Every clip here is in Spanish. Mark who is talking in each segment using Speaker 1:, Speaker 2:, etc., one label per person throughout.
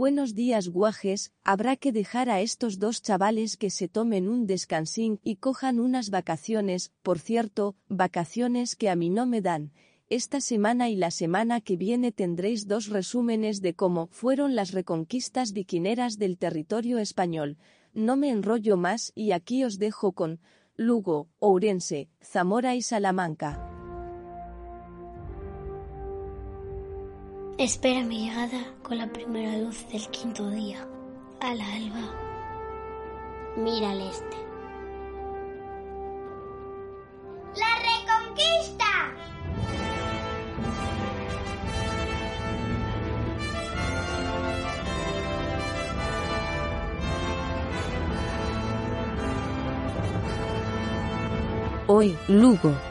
Speaker 1: Buenos días guajes, habrá que dejar a estos dos chavales que se tomen un descansín y cojan unas vacaciones, por cierto, vacaciones que a mí no me dan. Esta semana y la semana que viene tendréis dos resúmenes de cómo fueron las reconquistas viquineras del territorio español. No me enrollo más y aquí os dejo con Lugo, Ourense, Zamora y Salamanca.
Speaker 2: Espera mi llegada con la primera luz del quinto día, a la alba. Mira al este.
Speaker 3: ¡La reconquista!
Speaker 1: Hoy, Lugo.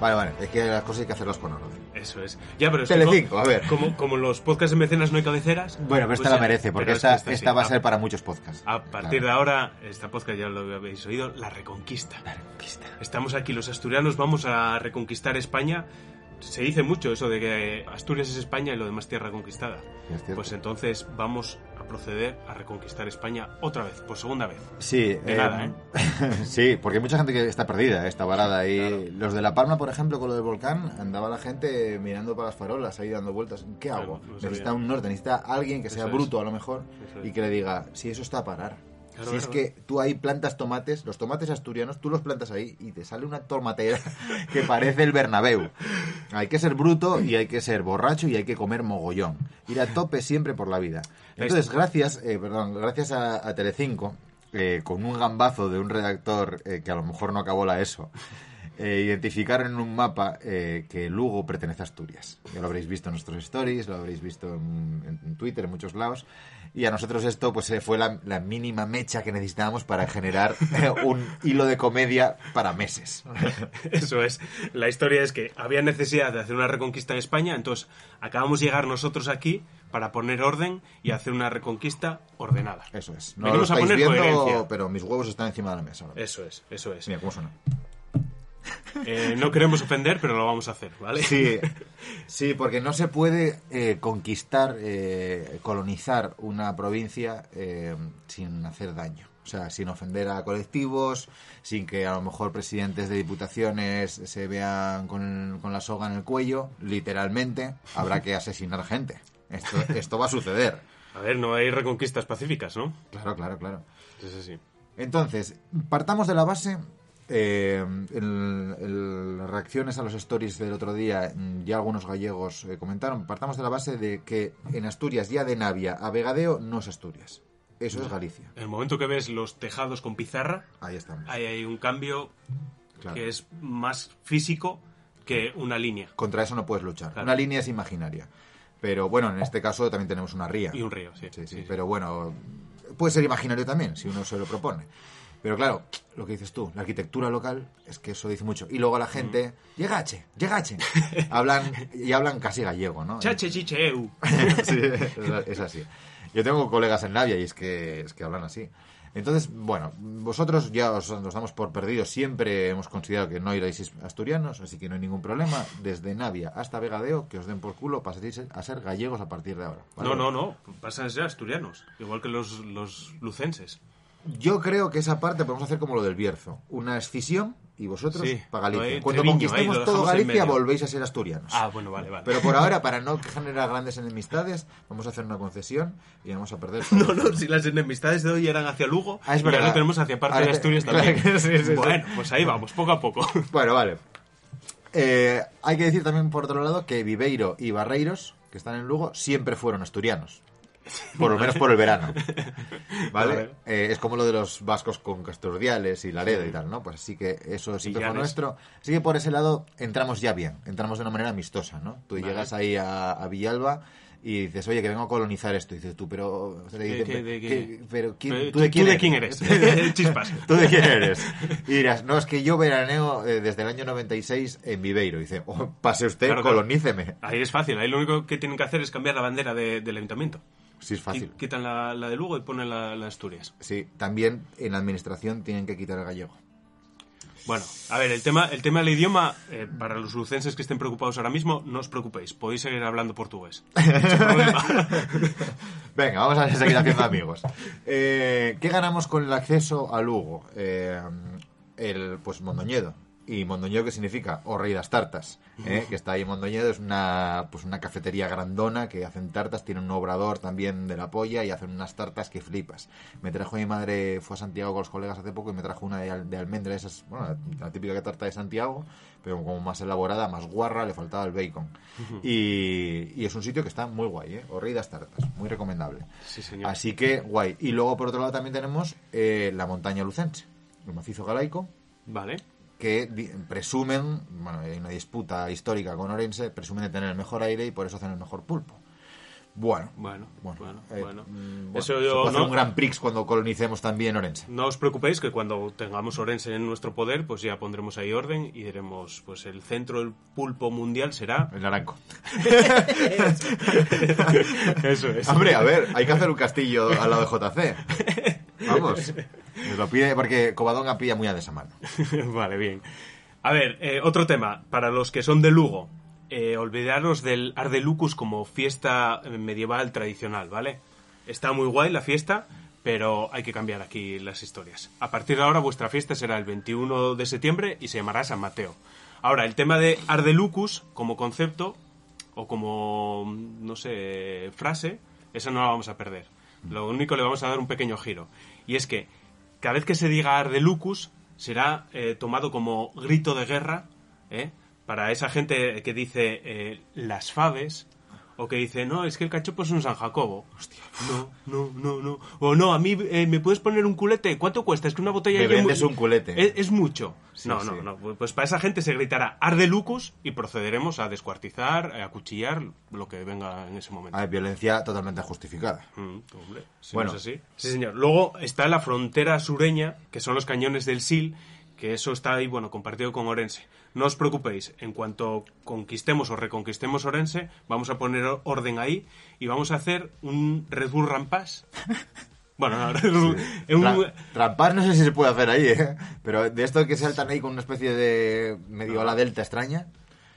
Speaker 4: Vale, vale, es que las cosas hay que hacerlas con orden.
Speaker 5: Eso es. Ya, pero es
Speaker 4: Telecinco,
Speaker 5: co-
Speaker 4: a ver.
Speaker 5: Como, como los podcasts de mecenas no hay cabeceras.
Speaker 4: Bueno, pero
Speaker 5: pues
Speaker 4: esta la
Speaker 5: ya-
Speaker 4: merece, porque
Speaker 5: pero
Speaker 4: esta,
Speaker 5: esta sí.
Speaker 4: esta va a
Speaker 5: Ah,
Speaker 4: ser para muchos podcasts.
Speaker 5: A partir
Speaker 4: Claro.
Speaker 5: de ahora, esta podcast ya lo habéis oído, la reconquista. Estamos aquí, los asturianos vamos a reconquistar España. Se dice mucho eso de que Asturias es España y lo demás tierra conquistada.
Speaker 4: Sí.
Speaker 5: Pues entonces vamos a proceder a reconquistar España otra vez, por segunda vez.
Speaker 4: Sí,
Speaker 5: De nada, ¿eh?
Speaker 4: sí, porque hay mucha gente que está perdida, eh, está varada. Y los de La Palma, por ejemplo, con lo del volcán, andaba la gente mirando para las farolas, ahí dando vueltas. ¿Qué hago?
Speaker 5: Claro, no sabía.
Speaker 4: necesita un norte, necesita alguien que sea
Speaker 5: Eso es.
Speaker 4: bruto a lo mejor
Speaker 5: Eso
Speaker 4: y que le diga, si eso está a parar.
Speaker 5: Claro,
Speaker 4: si es que tú ahí plantas tomates, los tomates asturianos, tú los plantas ahí y te sale una tomatera que parece el Bernabéu. Hay que ser bruto y hay que ser borracho y hay que comer mogollón. Ir a tope siempre por la vida. Entonces, gracias, eh, perdón, gracias a, a Telecinco, eh, con un gambazo de un redactor eh, que a lo mejor no acabó la ESO, eh, identificaron en un mapa eh, que Lugo pertenece a Asturias. Ya lo habréis visto en nuestros stories, lo habréis visto en, en Twitter, en muchos lados. Y a nosotros esto pues eh, fue la, la mínima mecha que necesitábamos para generar eh, un hilo de comedia para meses.
Speaker 5: Eso es. La historia es que había necesidad de hacer una reconquista en España, entonces acabamos de llegar nosotros aquí para poner orden y hacer una reconquista ordenada.
Speaker 4: Eso es. No
Speaker 5: Venimos
Speaker 4: lo
Speaker 5: a
Speaker 4: estáis
Speaker 5: poner
Speaker 4: viendo,
Speaker 5: coherencia.
Speaker 4: pero mis huevos están encima de la mesa. ahora.
Speaker 5: Eso es, eso es.
Speaker 4: Mira cómo suena.
Speaker 5: Eh, no queremos ofender, pero lo vamos a hacer, ¿vale?
Speaker 4: Sí, sí, porque no se puede eh, conquistar, eh, colonizar una provincia sin hacer daño. O sea, sin ofender a colectivos, sin que a lo mejor presidentes de diputaciones se vean con, con la soga en el cuello, literalmente, habrá que asesinar gente. Esto, esto va a suceder.
Speaker 5: A ver, no hay reconquistas pacíficas, ¿no?
Speaker 4: Claro, claro, claro. Entonces, partamos de la base. Eh, el- las reacciones a los stories del otro día, mm, ya algunos gallegos eh, comentaron. Partamos de la base de que en Asturias, ya de Navia a Vegadeo, no es Asturias. Eso es Galicia.
Speaker 5: En el momento que ves los tejados con pizarra,
Speaker 4: Ahí estamos.
Speaker 5: ahí hay un cambio
Speaker 4: Claro.
Speaker 5: que es más físico que una línea
Speaker 4: Contra eso no puedes luchar.
Speaker 5: Claro.
Speaker 4: Una línea es imaginaria. Pero bueno, en este caso también tenemos una ría.
Speaker 5: y un río, sí.
Speaker 4: Sí, sí,
Speaker 5: Sí, sí.
Speaker 4: pero bueno, puede ser imaginario también, si uno se lo propone. Pero claro, lo que dices tú, la arquitectura local, es que eso dice mucho. Y luego la gente, llegache, llegache. hablan, y hablan casi gallego, ¿no?
Speaker 5: Chache chicheu.
Speaker 4: Sí, es, así. Yo tengo colegas en Navia y es que, es que hablan así. Entonces, bueno, vosotros ya os nos damos por perdidos. Siempre hemos considerado que no iréis asturianos, así que no hay ningún problema. Desde Navia hasta Vegadeo, que os den por culo, pasaréis a ser gallegos a partir de ahora. ¿vale?
Speaker 5: No, no, no. Pasan a ser asturianos. Igual que los, los lucenses.
Speaker 4: Yo creo que esa parte podemos hacer como lo del Bierzo. Una escisión y vosotros
Speaker 5: Sí,
Speaker 4: para Galicia. Cuando
Speaker 5: Treviño,
Speaker 4: conquistemos
Speaker 5: ahí
Speaker 4: todo Galicia, volvéis a ser asturianos.
Speaker 5: Ah, bueno, vale, vale.
Speaker 4: Pero por ahora, para no generar grandes enemistades, vamos a hacer una concesión y vamos a perder.
Speaker 5: No, no, si las enemistades de hoy eran hacia Lugo,
Speaker 4: Ah, es
Speaker 5: y
Speaker 4: verdad.
Speaker 5: ahora tenemos hacia parte
Speaker 4: Ahora
Speaker 5: de Asturias también.
Speaker 4: sí, sí.
Speaker 5: bueno, pues ahí vamos, poco a poco.
Speaker 4: Bueno, vale. Eh, hay que decir también, por otro lado, que Viveiro y Barreiros, que están en Lugo, siempre fueron asturianos. Por lo menos por el verano. ¿Vale? Eh, es como lo de los vascos con Castordiales y Laredo y tal, ¿no? Pues así que eso siempre fue nuestro. Así que por ese lado entramos ya bien. Entramos de una manera amistosa, ¿no? Tú
Speaker 5: Vale.
Speaker 4: llegas ahí a, a Villalba y dices, oye, que vengo a colonizar esto. Y dices tú, pero... te
Speaker 5: ¿Qué-
Speaker 4: dicen,
Speaker 5: qué- de qué?
Speaker 4: "¿Qué- pero ¿quién- ¿tú de quién
Speaker 5: eres?
Speaker 4: eres?
Speaker 5: Chispas.
Speaker 4: ¿Tú de quién eres? Y dirás, no, es que yo veraneo eh, desde el año 96 en Viveiro. Y dice, oh, pase usted,
Speaker 5: Claro, claro.
Speaker 4: coloníceme.
Speaker 5: Ahí es fácil, ahí lo único que tienen que hacer es cambiar la bandera de- del ayuntamiento.
Speaker 4: Sí, es fácil.
Speaker 5: Qui- Quitan la, la de Lugo y ponen la, la de Asturias.
Speaker 4: Sí, también en la administración tienen que quitar el gallego.
Speaker 5: Bueno, a ver, el tema, el tema del idioma, eh, para los lucenses que estén preocupados ahora mismo, no os preocupéis, podéis seguir hablando portugués.
Speaker 4: Venga, vamos a seguir haciendo amigos. Eh, ¿Qué ganamos con el acceso a Lugo? Eh, el, pues Mondoñedo. Y Mondoñedo, ¿qué significa? O Rey Tartas, ¿eh? que está ahí en Mondoñedo. Es una, pues una cafetería grandona que hacen tartas. Tiene un obrador también de la polla y hacen unas tartas que flipas. Me trajo mi madre, fue a Santiago con los colegas hace poco y me trajo una de, al- de almendra, esas, bueno, la, típica tarta de Santiago, pero como más elaborada, más guarra, le faltaba el bacon. y, y es un sitio que está muy guay, ¿eh? O Rey das Tartas, muy recomendable.
Speaker 5: Sí, señor.
Speaker 4: Así que guay. Y luego por otro lado también tenemos eh, la montaña lucense, el macizo galaico,
Speaker 5: Vale.
Speaker 4: Que presumen, bueno, hay una disputa histórica con Orense, presumen de tener el mejor aire y por eso hacen el mejor pulpo. Bueno,
Speaker 5: Bueno,
Speaker 4: bueno,
Speaker 5: bueno,
Speaker 4: eh,
Speaker 5: bueno.
Speaker 4: mm,
Speaker 5: Eso
Speaker 4: se
Speaker 5: yo
Speaker 4: hacer
Speaker 5: no-
Speaker 4: un gran prix cuando colonicemos también Orense.
Speaker 5: No os preocupéis que cuando tengamos Orense en nuestro poder, pues ya pondremos ahí orden y diremos, pues el centro del pulpo mundial será...
Speaker 4: El naranco.
Speaker 5: Eso es.
Speaker 4: Hombre, a ver, hay que hacer un castillo al lado de JC. Vamos. Nos lo pide porque Covadonga pilla muy a de mano.
Speaker 5: vale, bien. A ver, eh, otro tema. Para los que son de Lugo, eh, olvidaros del Ardelucus como fiesta eh, medieval tradicional, ¿vale? Está muy guay la fiesta, pero hay que cambiar aquí las historias. A partir de ahora vuestra fiesta será el 21 de septiembre y se llamará San Mateo. Ahora, el tema de Ardelucus como concepto o como, no sé, frase, esa no la vamos a perder. Lo único le vamos a dar un pequeño giro. Y es que cada vez que se diga Ardelucus será eh, tomado como grito de guerra ¿eh? para esa gente que dice eh, las faves o que dice, no, es que el cachopo es un San Jacobo. Hostia. No, no, no, no. O no, a mí eh, me puedes poner un culete. ¿Cuánto cuesta? Es que una botella
Speaker 4: Me
Speaker 5: de
Speaker 4: vendes un culete.
Speaker 5: Es, es mucho.
Speaker 4: Sí,
Speaker 5: no,
Speaker 4: sí.
Speaker 5: no, no. Pues para esa gente se gritará Ardelucus y procederemos a descuartizar, a cuchillar lo que venga en ese momento.
Speaker 4: Hay violencia totalmente justificada.
Speaker 5: Mm, hombre, si
Speaker 4: Bueno.
Speaker 5: no es así. Sí, señor. Luego está la frontera sureña, que son los cañones del Sil, que eso está ahí, bueno, compartido con Orense. No os preocupéis, en cuanto conquistemos o reconquistemos Orense, vamos a poner orden ahí y vamos a hacer un Red Bull Rampage. Bueno, no, Red Bull- un-
Speaker 4: no sé si se puede hacer ahí, ¿eh? Pero de esto que saltan ahí con una especie de medio ala delta extraña.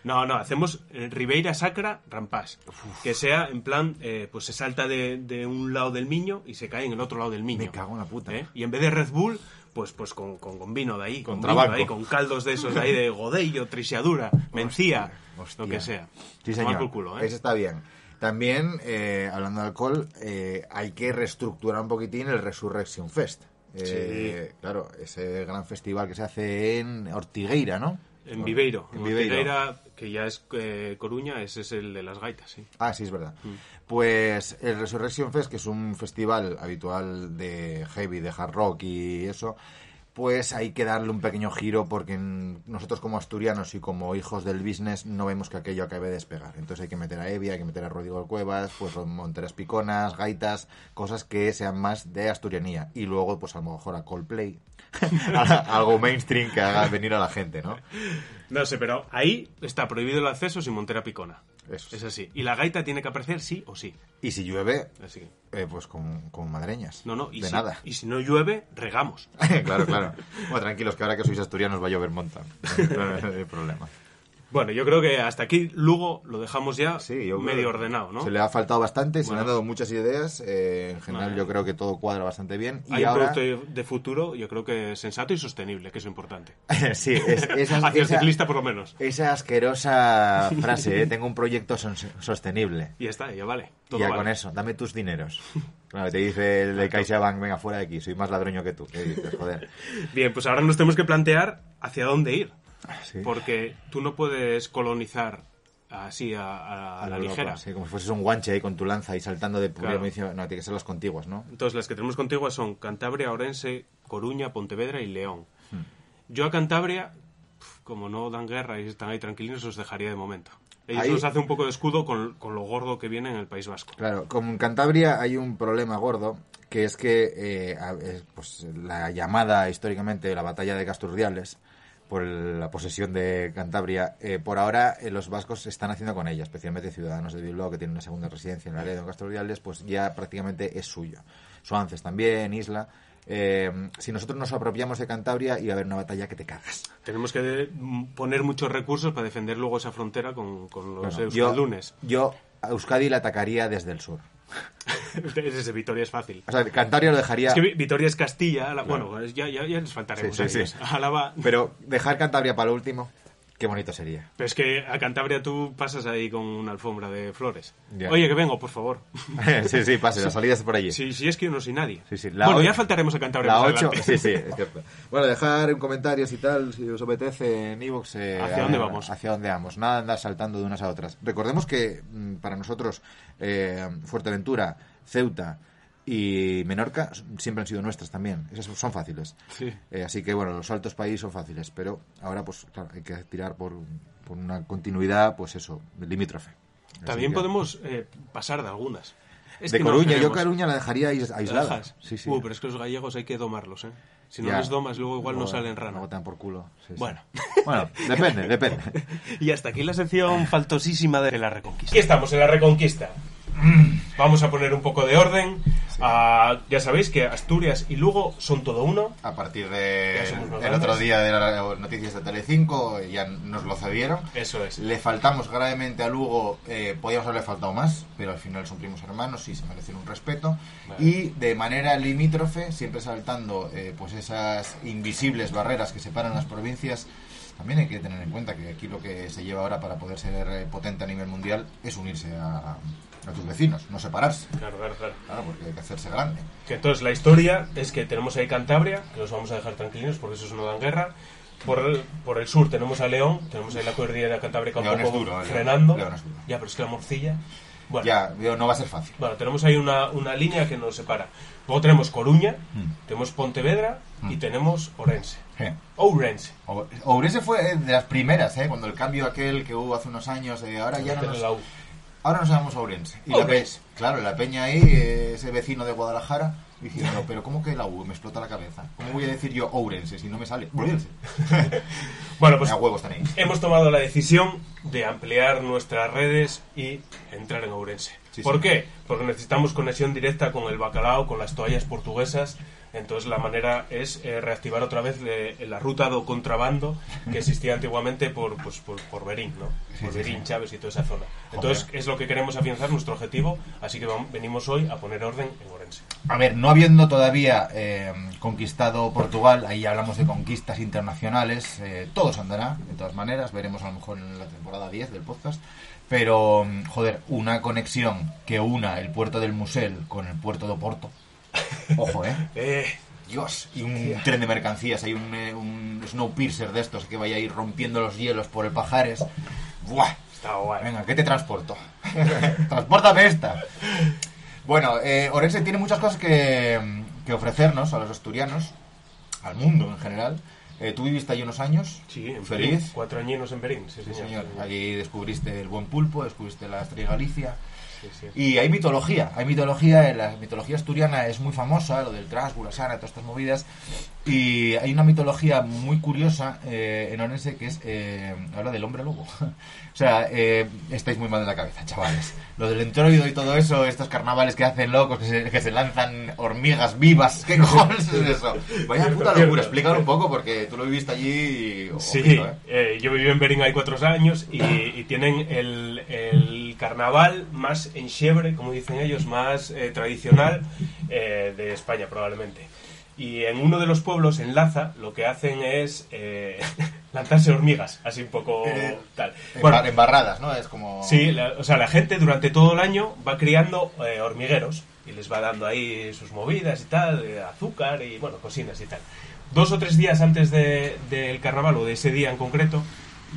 Speaker 5: No, no, hacemos eh, Ribeira Sacra Rampage. Que sea en plan, eh, pues se salta de, de un lado del Miño y se cae en el otro lado del Miño.
Speaker 4: Me cago en la puta.
Speaker 5: ¿Eh? Y en vez de Red Bull, pues, pues con, con, con vino de ahí,
Speaker 4: Con
Speaker 5: con, vino
Speaker 4: trabaco.
Speaker 5: de ahí, con caldos de esos de ahí de godello, trisiadura, mencía,
Speaker 4: Hostia.
Speaker 5: lo que sea.
Speaker 4: Sí, señor.
Speaker 5: culo, ¿eh?
Speaker 4: Eso está bien. También, eh, hablando de alcohol, eh, hay que reestructurar un poquitín el Resurrection Fest. Eh, Claro, ese gran festival que se hace en Ortigueira, ¿no?
Speaker 5: En Viveiro.
Speaker 4: En
Speaker 5: En
Speaker 4: Viveiro.
Speaker 5: Ortigueira, que ya es eh, Coruña, ese es el de las gaitas, sí.
Speaker 4: Ah, sí, es verdad.
Speaker 5: Mm.
Speaker 4: Pues el Resurrection Fest, que es un festival habitual de heavy, de hard rock y eso, pues hay que darle un pequeño giro porque nosotros como asturianos y como hijos del business no vemos que aquello acabe de despegar. Entonces hay que meter a Evia, hay que meter a Rodrigo Cuevas, pues monteras piconas, gaitas, cosas que sean más de asturianía. Y luego, pues a lo mejor a Coldplay, algo mainstream que haga venir a la gente, ¿no?
Speaker 5: No sé, pero ahí está prohibido el acceso sin montera picona.
Speaker 4: Eso.
Speaker 5: Es así. Y la gaita tiene que aparecer sí o sí.
Speaker 4: Y si llueve,
Speaker 5: Así que...
Speaker 4: eh, pues con, con madreñas.
Speaker 5: No, no, y
Speaker 4: de
Speaker 5: si,
Speaker 4: nada.
Speaker 5: y si no llueve, regamos.
Speaker 4: claro, claro. Bueno, tranquilos, que ahora que sois asturianos va a llover monta. No, no hay problema.
Speaker 5: Bueno, yo creo que hasta aquí Lugo lo dejamos ya
Speaker 4: Sí, yo
Speaker 5: medio ordenado, ¿no?
Speaker 4: Se le ha faltado bastante, se le han dado muchas ideas. eh, en general,
Speaker 5: Vale.
Speaker 4: yo creo que todo cuadra bastante bien. Y
Speaker 5: Hay
Speaker 4: ahora.
Speaker 5: un producto de futuro, yo creo que sensato y sostenible, que es importante.
Speaker 4: sí, es-
Speaker 5: Hacia el ciclista, por lo menos.
Speaker 4: esa asquerosa frase, ¿eh? tengo un proyecto son- sostenible.
Speaker 5: Y ya está, ya vale.
Speaker 4: Y
Speaker 5: Todo
Speaker 4: ya
Speaker 5: vale.
Speaker 4: con eso, dame tus dineros. Claro, te dice el de CaixaBank, venga, fuera de aquí, soy más ladroño que tú. Joder.
Speaker 5: Bien, pues ahora nos tenemos que plantear hacia dónde ir.
Speaker 4: Sí.
Speaker 5: Porque tú no puedes colonizar así a, a- a la
Speaker 4: Europa,
Speaker 5: ligera.
Speaker 4: sí, como si fueses un guanche ahí con tu lanza y saltando de
Speaker 5: claro.
Speaker 4: No, tiene que ser las contiguas, ¿no?
Speaker 5: Entonces, las que tenemos contiguas son Cantabria, Orense, Coruña, Pontevedra y León.
Speaker 4: Hmm.
Speaker 5: Yo a Cantabria, como no dan guerra y están ahí tranquilinos, os dejaría de momento. Ellos
Speaker 4: Ahí-
Speaker 5: nos hacen un poco de escudo con, con lo gordo que viene en el País Vasco.
Speaker 4: Claro, con Cantabria hay un problema gordo, que es que eh, eh, pues, la llamada históricamente la batalla de Casturdiales, por el- la posesión de Cantabria, eh, por ahora eh, los vascos están haciendo con ella, especialmente ciudadanos de Bilbao que tienen una segunda residencia en Laredo, en Casturdiales, pues ya prácticamente es suyo. Suances también, Isla. eh, si nosotros nos apropiamos de Cantabria, iba a haber una batalla que te cagas.
Speaker 5: Tenemos que mm, poner muchos recursos para defender luego esa frontera con, con los
Speaker 4: Bueno, yo,
Speaker 5: euskaldunes.
Speaker 4: yo a Euskadi la atacaría desde el sur.
Speaker 5: Ese Vitoria es fácil.
Speaker 4: O sea, Cantabria lo dejaría...
Speaker 5: Es que Vi- Vitoria es Castilla. Ala- Bueno, ya, ya, ya les faltaremos
Speaker 4: Sí, sí,
Speaker 5: a ellos.
Speaker 4: sí.
Speaker 5: Álava-
Speaker 4: Pero dejar Cantabria para lo último, qué bonito sería.
Speaker 5: Pero es que a Cantabria tú pasas ahí con una alfombra de flores.
Speaker 4: Ya.
Speaker 5: Oye, que vengo, por favor.
Speaker 4: sí, sí, pase, la salida es por allí.
Speaker 5: Si, si es que yo no soy nadie.
Speaker 4: Sí, sí,
Speaker 5: bueno, ya faltaremos a Cantabria
Speaker 4: La
Speaker 5: más
Speaker 4: 8,
Speaker 5: adelante.
Speaker 4: sí, sí, es cierto. Bueno, dejar en comentarios y tal, si os apetece, en iVoox. eh,
Speaker 5: ¿Hacia
Speaker 4: a
Speaker 5: dónde vamos?
Speaker 4: Hacia dónde vamos. Nada andar saltando de unas a otras. Recordemos que mm, para nosotros eh, Fuerteventura, Ceuta y Menorca siempre han sido nuestras también. Esas son fáciles.
Speaker 5: Sí.
Speaker 4: Eh, así que, bueno, los saltos país son fáciles. Pero ahora, pues, claro, hay que tirar por, por una continuidad, pues eso, limítrofe.
Speaker 5: También
Speaker 4: que-
Speaker 5: podemos eh, pasar de algunas. Es
Speaker 4: de
Speaker 5: que
Speaker 4: Coruña, yo. Coruña la dejaría ais-
Speaker 5: ¿La
Speaker 4: aislada. Sí, sí.
Speaker 5: Uh, pero es que los gallegos hay que domarlos, ¿eh? Si no
Speaker 4: Ya.
Speaker 5: les domas, luego igual no salen rana.
Speaker 4: luego te dan por culo. sí, sí.
Speaker 5: Bueno.
Speaker 4: Bueno, depende, depende.
Speaker 5: Y hasta aquí la sección faltosísima de la Reconquista. Aquí estamos, en la Reconquista. Vamos a poner un poco de orden. Ah, ya sabéis que Asturias y Lugo son todo uno.
Speaker 4: A partir de el otro día de las noticias de Telecinco ya nos lo cedieron.
Speaker 5: Eso es.
Speaker 4: Le faltamos gravemente a Lugo, eh, podíamos haberle faltado más, pero al final son primos hermanos y se merecen un respeto.
Speaker 5: Vale.
Speaker 4: Y de manera limítrofe, siempre saltando eh, pues esas invisibles barreras que separan las provincias, también hay que tener en cuenta que aquí lo que se lleva ahora para poder ser eh, potente a nivel mundial es unirse a, a tus vecinos, no separarse.
Speaker 5: Claro, claro, claro.
Speaker 4: Claro, porque hay que hacerse grande.
Speaker 5: Que entonces la historia es que tenemos ahí Cantabria, que los vamos a dejar tranquilos porque esos no dan guerra. Por el, por el sur tenemos a León, tenemos ahí la cordillera de Cantabria un
Speaker 4: León
Speaker 5: poco
Speaker 4: duro, eh,
Speaker 5: frenando.
Speaker 4: León es duro.
Speaker 5: Ya, pero es que la morcilla. Bueno,
Speaker 4: Ya, no va a ser fácil.
Speaker 5: bueno, tenemos ahí una, una línea que nos separa. Luego tenemos Coruña,
Speaker 4: Mm.
Speaker 5: tenemos Pontevedra y
Speaker 4: Mm.
Speaker 5: tenemos Orense.
Speaker 4: Eh.
Speaker 5: Ourense.
Speaker 4: O- Ourense fue eh, de las primeras, ¿eh? Cuando el cambio aquel que hubo hace unos años, de ahora ya no nos. Ahora nos llamamos Ourense. Y la
Speaker 5: Ourense.
Speaker 4: pe- claro, la peña ahí, ese vecino de Guadalajara, diciendo, pero ¿cómo que la U? Me explota la cabeza. ¿Cómo voy a decir yo Ourense si no me sale? Ourense.
Speaker 5: Bueno, pues
Speaker 4: a huevos
Speaker 5: hemos tomado la decisión de ampliar nuestras redes y entrar en Ourense.
Speaker 4: Sí,
Speaker 5: ¿Por
Speaker 4: sí.
Speaker 5: qué? Porque necesitamos conexión directa con el bacalao, con las toallas portuguesas. Entonces la manera es eh, reactivar otra vez eh, la ruta do contrabando que existía antiguamente por, pues, por, por Berín, ¿no? Por
Speaker 4: sí,
Speaker 5: Berín,
Speaker 4: sí.
Speaker 5: Chávez y toda esa zona. Entonces es lo que queremos afianzar, nuestro objetivo. Así que venimos hoy a poner orden en Ourense.
Speaker 4: A ver, no habiendo todavía eh, conquistado Portugal, ahí hablamos de conquistas internacionales, eh, todo se andará, de todas maneras, veremos a lo mejor en la temporada 10 del podcast, pero, mm, joder, una conexión que una el puerto del Musel con el puerto de Oporto, ojo, ¿eh?
Speaker 5: Eh,
Speaker 4: Dios, y un tren de mercancías, hay un, eh, un Snowpiercer de estos que vaya a ir rompiendo los hielos por el Pajares, ¡buah!
Speaker 5: está guay.
Speaker 4: Venga, ¿qué te transporto? Transpórtame esta. Bueno, eh, Orense tiene muchas cosas que, que ofrecernos a los asturianos, al mundo en general. Eh, tú viviste allí unos años,
Speaker 5: Sí, en
Speaker 4: feliz.
Speaker 5: Berín. Cuatro añinos en Berín, sí,
Speaker 4: Sí,
Speaker 5: señor.
Speaker 4: señor. Allí descubriste el buen pulpo, descubriste la estrella Galicia.
Speaker 5: Sí, sí.
Speaker 4: Y hay mitología, hay mitología, eh, la mitología asturiana es muy famosa, lo del Trasgu, la Sana, todas estas movidas. Y hay una mitología muy curiosa eh, en Orense que es, eh, habla del hombre lobo. o sea, eh, estáis muy mal de la cabeza, chavales. Lo del entroido y todo eso, estos carnavales que hacen locos, que se, que se lanzan hormigas vivas, ¿qué cojones es eso? Vaya puta locura, explícalo un poco porque tú lo viviste allí y...
Speaker 5: Sí,
Speaker 4: ojito, ¿eh?
Speaker 5: eh, yo viví en Berín hay cuatro años y, y tienen el, el carnaval más enxebre, como dicen ellos, más eh, tradicional eh, de España probablemente. Y en uno de los pueblos, en Laza, lo que hacen es eh, lanzarse hormigas, así un poco
Speaker 4: Eh,
Speaker 5: tal.
Speaker 4: En
Speaker 5: Bueno,
Speaker 4: bar- embarradas, ¿no? Es como...
Speaker 5: Sí, la- o sea, la gente durante todo el año va criando eh, hormigueros y les va dando ahí sus movidas y tal, azúcar y bueno, cocinas y tal. Dos o tres días antes de- del carnaval o de ese día en concreto,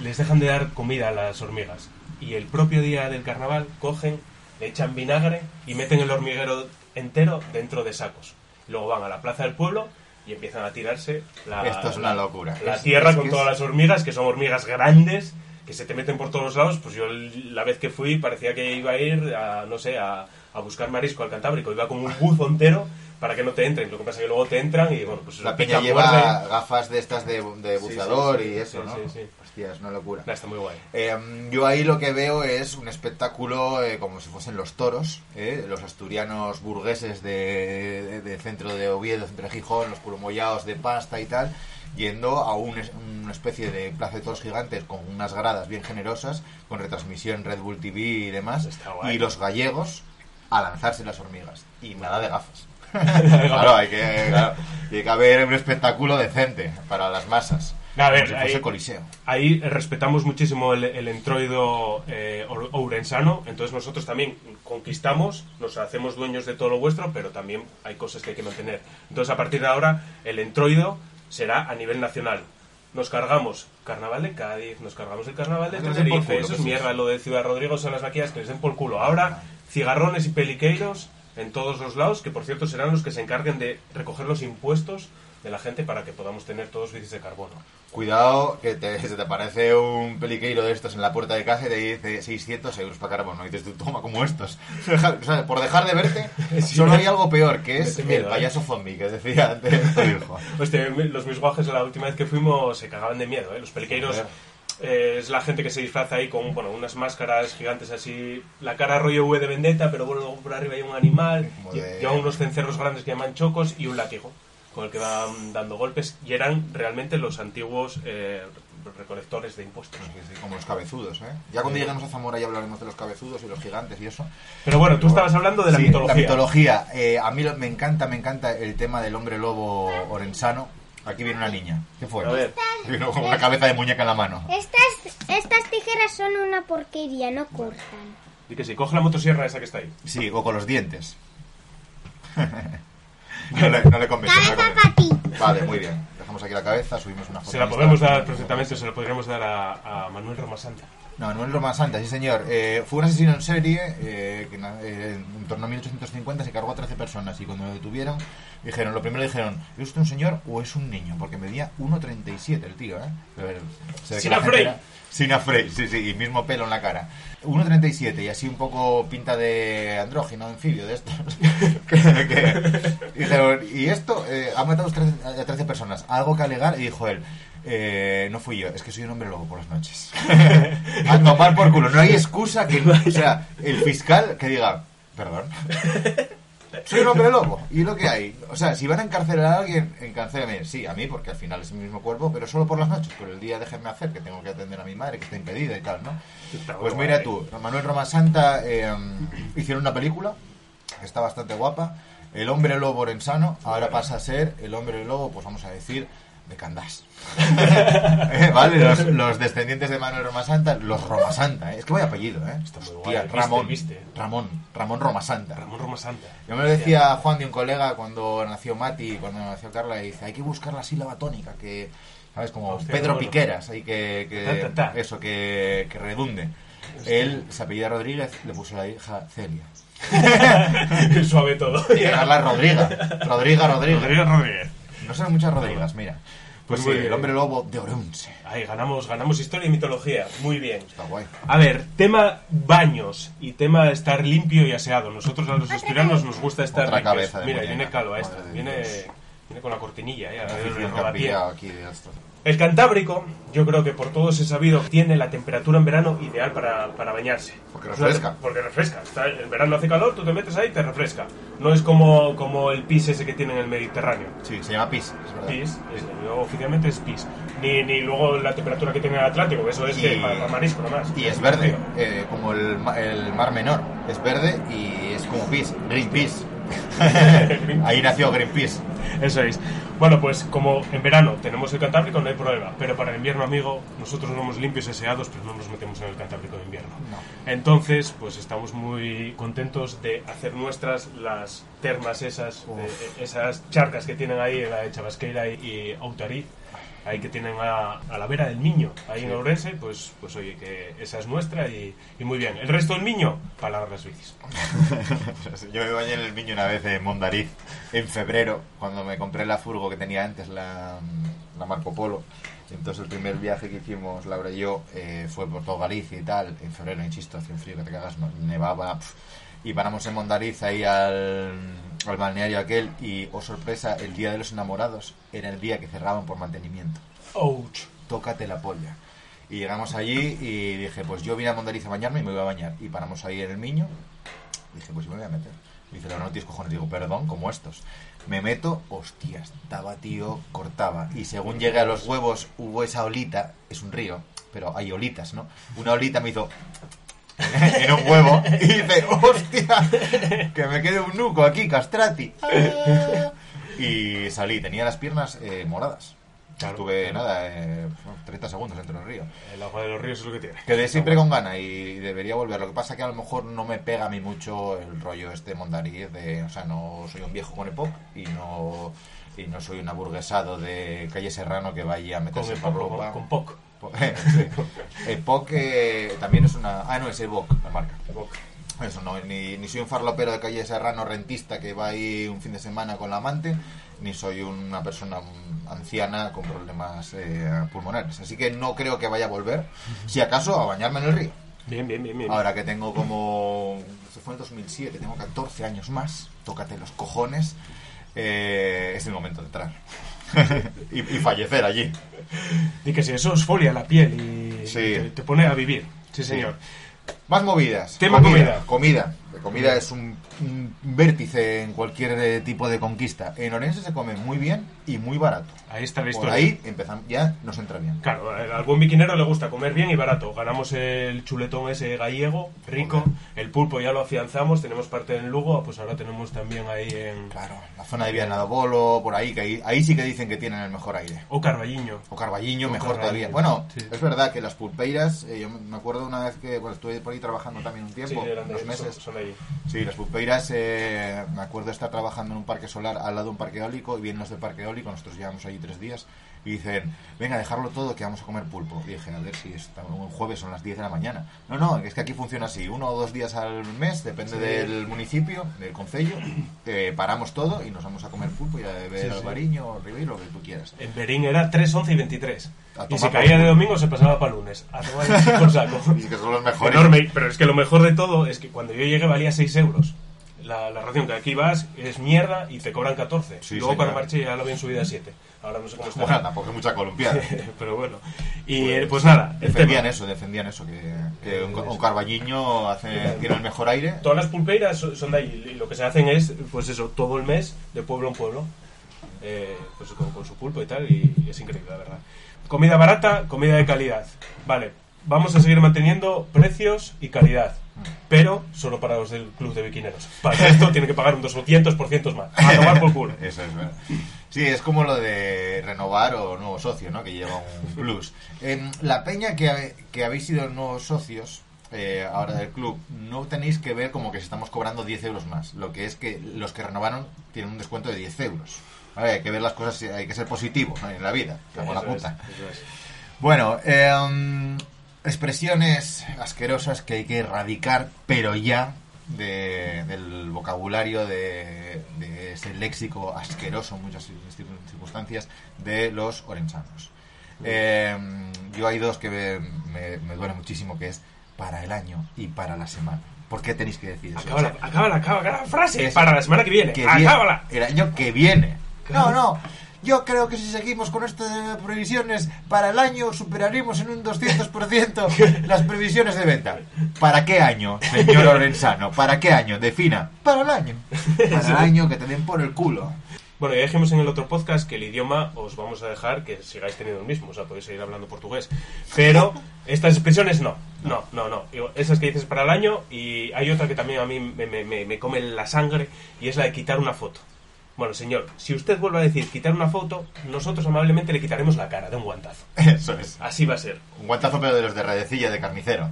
Speaker 5: les dejan de dar comida a las hormigas. Y el propio día del carnaval cogen, le echan vinagre y meten el hormiguero entero dentro de sacos. Luego van a la plaza del pueblo y empiezan a tirarse la,
Speaker 4: Esto es una locura.
Speaker 5: la tierra con todas las hormigas, que son hormigas grandes, que se te meten por todos los lados, pues yo la vez que fui parecía que iba a ir a, no sé, a, a buscar marisco al Cantábrico. Iba como un buzo entero para que no te entren. Lo que pasa es que luego te entran y, bueno, pues
Speaker 4: La
Speaker 5: pica,
Speaker 4: peña lleva
Speaker 5: muerde.
Speaker 4: gafas de estas de, de buceador
Speaker 5: sí, sí,
Speaker 4: y eso,
Speaker 5: sí,
Speaker 4: ¿no? Hostia, es una locura.
Speaker 5: Está muy guay.
Speaker 4: Eh, yo ahí lo que veo es un espectáculo eh, como si fuesen los toros, eh, los asturianos burgueses de, de- de centro de Oviedo, centro de Gijón, los puromollados de pasta y tal, yendo a un una especie de plaza de toros gigantes con unas gradas bien generosas, con retransmisión Red Bull TV y demás, y los gallegos a lanzarse las hormigas. Y nada de gafas. claro, hay que, claro, tiene que haber un espectáculo decente para las masas.
Speaker 5: A ver,
Speaker 4: como si
Speaker 5: ahí-
Speaker 4: coliseo.
Speaker 5: Ahí respetamos muchísimo el, el entroido eh, ou- ourensano, entonces nosotros también conquistamos, nos hacemos dueños de todo lo vuestro, pero también hay cosas que hay que mantener. Entonces a partir de ahora el entroido será a nivel nacional. Nos cargamos Carnaval de Cádiz, nos cargamos el Carnaval de Tenerife, eso es mierda, lo de Ciudad Rodrigo son las vaquillas que les den por culo. Ahora, cigarrones y peliqueiros en todos los lados, que por cierto serán los que se encarguen de recoger los impuestos de la gente para que podamos tener todos bicis de carbono.
Speaker 4: Cuidado, que te, se te aparece un peliqueiro de estos en la puerta de casa y te dice 600 euros para carbono. Y dices tú, toma como estos. O sea, por dejar de verte, solo hay algo peor, que es
Speaker 5: miedo,
Speaker 4: el
Speaker 5: ¿eh?
Speaker 4: payaso zombie que decía antes tu hijo.
Speaker 5: Hostia, los mis guajes la última vez que fuimos se cagaban de miedo, ¿eh? Los peliqueiros eh, es la gente que se disfraza ahí con bueno, unas máscaras gigantes así, la cara rollo V de vendetta, pero bueno, luego por arriba hay un animal, llevan unos cencerros grandes que llaman chocos y un látigo con el que van dando golpes y eran realmente los antiguos eh, recolectores de impuestos.
Speaker 4: Sí, sí, como los cabezudos, ¿eh? Ya cuando lleguemos a Zamora ya hablaremos de los cabezudos y los gigantes y eso.
Speaker 5: Pero bueno, tú estabas hablando de la
Speaker 4: Sí,
Speaker 5: mitología.
Speaker 4: La mitología. Eh, a mí lo- me encanta, me encanta el tema del hombre lobo orensano. Aquí viene una niña. ¿Qué fue?
Speaker 5: A ver.
Speaker 4: Vino con una cabeza de muñeca en la mano.
Speaker 3: Estas, estas tijeras son una porquería, no cortan.
Speaker 5: Y que si coge la motosierra esa que está ahí.
Speaker 4: Sí, o con los dientes. no, le, no le convence. no le
Speaker 3: Cabeza
Speaker 4: convence.
Speaker 3: para ti.
Speaker 4: Vale, muy bien. Dejamos aquí la cabeza, subimos una foto.
Speaker 5: Se la podemos dar perfectamente, se la podríamos dar a, a Manuel Romasanta.
Speaker 4: No, Manuel Roma Santa, sí señor. Eh, fue un asesino en serie eh, que eh, en torno a 1850 se cargó a 13 personas y cuando lo detuvieron dijeron, lo primero dijeron, ¿es usted un señor o es un niño? Porque medía 1,37 el tío, ¿eh? Pero se ve que
Speaker 5: Sin
Speaker 4: la gente
Speaker 5: afrey.
Speaker 4: era- Sin afrey, sí, sí, y mismo pelo en la cara. 1,37 y así un poco pinta de andrógino, anfibio de estos. que, que- dijeron, y esto eh, ha matado a 13, a 13 personas, algo que alegar, y dijo él, eh, no fui yo, es que soy un hombre lobo por las noches. a tomar por culo, no hay excusa que, o sea, el fiscal que diga, perdón. Soy un hombre lobo. ¿Y lo que hay? O sea, si van a encarcelar a alguien, encarcélame. Sí, a mí, porque al final es el mismo cuerpo, pero solo por las noches. Por el día déjenme hacer, que tengo que atender a mi madre, que está impedida y tal, ¿no? Pues mira tú, Manuel Roma Santa eh, hicieron una película, está bastante guapa. El hombre lobo orensano, ahora pasa a ser el hombre lobo, pues vamos a decir, de Candás. Eh, ¿Vale? Los, los descendientes de Manuel Roma Santa, los Roma Santa, ¿eh? es que vaya apellido, ¿eh?
Speaker 5: Está muy
Speaker 4: Hostia,
Speaker 5: guay,
Speaker 4: Ramón,
Speaker 5: viste.
Speaker 4: Ramón, Ramón Roma Santa.
Speaker 5: Ramón Romasanta.
Speaker 4: Yo me lo decía Juan de un colega cuando nació Mati, cuando nació Carla, y dice, hay que buscar la sílaba tónica, que, ¿sabes? Como
Speaker 5: Hostia,
Speaker 4: Pedro
Speaker 5: bueno.
Speaker 4: Piqueras, hay que, que-
Speaker 5: Ta, ta, ta.
Speaker 4: eso, que, que redunde. Él se apellida Rodríguez, le puso a la hija Celia.
Speaker 5: Suave todo.
Speaker 4: Y Carla Rodríguez. Rodriga, Rodríguez.
Speaker 5: Rodríguez Rodríguez.
Speaker 4: No son muchas Rodríguez, mira. Pues sí, el hombre lobo de Orense.
Speaker 5: Ahí ganamos, ganamos historia y mitología. Muy bien.
Speaker 4: Está guay.
Speaker 5: A ver, tema baños y tema estar limpio y aseado. Nosotros a los asturianos nos gusta estar
Speaker 4: Otra
Speaker 5: limpios.
Speaker 4: cabeza de
Speaker 5: Mira,
Speaker 4: muñeca.
Speaker 5: viene calva esta.
Speaker 4: Madre de
Speaker 5: Viene, viene con la cortinilla, eh,
Speaker 4: pillado aquí de esto.
Speaker 5: El Cantábrico, yo creo que por todos he sabido, tiene la temperatura en verano ideal para, para bañarse.
Speaker 4: Porque refresca.
Speaker 5: Porque refresca. Está- en verano hace calor, tú te metes ahí y te refresca. No es como, como el pis ese que tiene en el Mediterráneo.
Speaker 4: Sí, se llama PIS, es verdad.
Speaker 5: Pis, es- oficialmente es pis. Ni, ni luego la temperatura que tiene el Atlántico, eso es que
Speaker 4: Y-
Speaker 5: para, para marisco nomás.
Speaker 4: Y es verde, eh, como el, ma- el mar menor. Es verde y es como pis, Greenpeace. Ahí nació Greenpeace.
Speaker 5: Eso es. Bueno, pues como en verano tenemos el Cantábrico, no hay problema. Pero para el invierno, amigo, nosotros somos limpios y aseados, pero no nos metemos en el Cantábrico de invierno. Entonces, pues estamos muy contentos de hacer nuestras las termas esas, de- esas charcas que tienen ahí en la de Chabasqueira y, y Outariz. Ahí que tienen a, a la vera del Miño, ahí en Ourense, pues, pues oye, que esa es nuestra y, y muy bien. El resto del Miño, para las bicis.
Speaker 4: Yo me bañé en el Miño una vez en Mondariz, en febrero, cuando me compré la furgo que tenía antes, la, la Marco Polo. Entonces el primer viaje que hicimos Laura y yo eh, fue por todo Galicia y tal, en febrero, insisto, hacía un frío que te cagas, nevaba, pf, y paramos en Mondariz ahí al, al balneario aquel y, oh sorpresa, el día de los enamorados era el día que cerraban por mantenimiento.
Speaker 5: Ouch.
Speaker 4: Tócate la polla. Y llegamos allí y dije, pues yo vine a Mondariz a bañarme y me voy a bañar. Y paramos ahí en el Miño. Dije, pues yo me voy a meter. Dice, no, no tienes cojones. Digo, perdón, como estos. Me meto, hostia, estaba, tío, cortaba. Y según llegué a los huevos, hubo esa olita, es un río, pero hay olitas, ¿no? Una olita me hizo en un huevo y dice, hostia, que me quede un nuco aquí, castrati. Ah. Y salí, tenía las piernas eh, moradas.
Speaker 5: Claro,
Speaker 4: Estuve,
Speaker 5: claro.
Speaker 4: nada, eh, 30 segundos dentro del río.
Speaker 5: El agua de los ríos es lo que tiene.
Speaker 4: Quedé siempre con gana y debería volver. Lo que pasa que a lo mejor no me pega a mí mucho el rollo este mondariz de, o sea, no soy un viejo con EPOC y no y no soy un aburguesado de calle Serrano que vaya a
Speaker 5: Con,
Speaker 4: meterse
Speaker 5: el
Speaker 4: por
Speaker 5: poco,
Speaker 4: ropa.
Speaker 5: con, con POC.
Speaker 4: Po- sí. EPOC eh, también es una, ah no es EVOC la marca. Eso no, ni, ni soy un farlopero de calle Serrano rentista que va ahí un fin de semana con la amante, ni soy una persona anciana con problemas eh, pulmonares. Así que no creo que vaya a volver, si acaso, a bañarme en el río.
Speaker 5: Bien, bien, bien, bien.
Speaker 4: Ahora que tengo como. Se fue en 2007, tengo 14 años más, tócate los cojones, eh, es el momento de entrar. y, y fallecer allí.
Speaker 5: Y que si eso esfolia la piel y
Speaker 4: Sí.
Speaker 5: te, te pone a vivir. Sí,
Speaker 4: Sí.
Speaker 5: señor.
Speaker 4: Más movidas.
Speaker 5: Tema comida.
Speaker 4: Comida. Comida es un, un vértice en cualquier eh, tipo de conquista. En Orense se come muy bien y muy barato.
Speaker 5: Ahí está la
Speaker 4: Por
Speaker 5: historia.
Speaker 4: ahí empezamos, ya nos entra bien.
Speaker 5: Claro, al buen biquinero le gusta comer bien y barato. Ganamos el chuletón ese gallego, rico. El pulpo ya lo afianzamos, tenemos parte en Lugo, pues ahora tenemos también ahí en...
Speaker 4: Claro, la zona de Vianadobolo, por ahí, que ahí, ahí sí que dicen que tienen el mejor aire.
Speaker 5: O Carballiño.
Speaker 4: O Carballiño, mejor
Speaker 5: Carballiño,
Speaker 4: todavía. Bueno,
Speaker 5: sí.
Speaker 4: es verdad que las pulpeiras, eh, yo me acuerdo una vez que bueno, estuve por ahí trabajando también un tiempo,
Speaker 5: eran de-
Speaker 4: unos
Speaker 5: son,
Speaker 4: meses.
Speaker 5: son de allí.
Speaker 4: Sí, las pulpeiras, eh, me acuerdo estar trabajando en un parque solar al lado de un parque eólico y vienen los del parque eólico, nosotros llevamos allí tres días y dicen, venga, dejarlo todo que vamos a comer pulpo. Y dije, a ver si es un jueves son las 10 de la mañana. No, no, es que aquí funciona así, uno o dos días al mes, depende
Speaker 5: Sí.
Speaker 4: del municipio, del concello, eh, paramos todo y nos vamos a comer pulpo y a beber
Speaker 5: Sí, sí.
Speaker 4: albariño, ribey, lo que tú quieras.
Speaker 5: En Berín era 3, 11 y 23.
Speaker 4: A
Speaker 5: Y si caía de domingo se pasaba para lunes. A tomar el por saco.
Speaker 4: Y que son los mejores.
Speaker 5: Enorme, pero es que lo mejor de todo es que cuando yo llegué valía 6 euros. La, la ración que aquí vas es mierda y te cobran 14.
Speaker 4: Sí,
Speaker 5: Luego cuando
Speaker 4: señor.
Speaker 5: marché ya lo habían subido a 7. Ahora no sé cómo está.
Speaker 4: Bueno, tampoco es mucha columpiada.
Speaker 5: pero bueno. Y eh, pues nada,
Speaker 4: defendían
Speaker 5: tema.
Speaker 4: eso, defendían eso, que, que un, un carballiño hace, tiene el mejor aire.
Speaker 5: Todas las pulpeiras son de ahí y lo que se hacen es, pues eso, todo el mes, de pueblo en pueblo, eh, pues con, con su pulpo y tal, y, es increíble, la verdad. Comida barata, comida de calidad. Vale, vamos a seguir manteniendo precios y calidad, pero solo para los del club de biquineros. Para esto tienen que pagar un 200% más. A tomar por culo.
Speaker 4: Eso es verdad. Sí, es como lo de renovar o nuevo socio, ¿no? Que lleva un plus. Em, la peña que, que habéis sido nuevos socios eh, ahora del club, no tenéis que ver como que estamos cobrando 10 euros más. Lo que es que los que renovaron tienen un descuento de 10 euros. Vale, hay que ver las cosas, hay que ser positivo ¿no? en la vida. En la
Speaker 5: Eso es,
Speaker 4: puta.
Speaker 5: eso es.
Speaker 4: Bueno, em, expresiones asquerosas que hay que erradicar, pero ya de- del vocabulario de, de ese léxico asqueroso en muchas cir- circunstancias de los orensanos. Em, yo hay dos que me, me, me duelen muchísimo, que es para el año y para la semana. ¿Por qué tenéis que decir eso?
Speaker 5: Acábala, acábala, acábala, la frase
Speaker 4: Es-
Speaker 5: para la semana que viene.
Speaker 4: que viene,
Speaker 5: acábala.
Speaker 4: el año que viene. No, no. Yo creo que si seguimos con estas previsiones para el año superaremos en un 200% las previsiones de venta. ¿Para qué año, señor Lorenzano? ¿Para qué año? Defina. Para el año. Para el año que te den por el culo.
Speaker 5: Bueno, ya dijimos en el otro podcast que el idioma os vamos a dejar que sigáis teniendo el mismo, o sea, podéis seguir hablando portugués. Pero estas expresiones no, no, no, no. Esas que dices para el año y hay otra que también a mí me- me come la sangre y es la de quitar una foto. Bueno, señor, si usted vuelve a decir quitar una foto, nosotros amablemente le quitaremos la cara de un guantazo.
Speaker 4: Eso es.
Speaker 5: Así va a ser.
Speaker 4: Un guantazo pero de los de redecilla, de carnicero.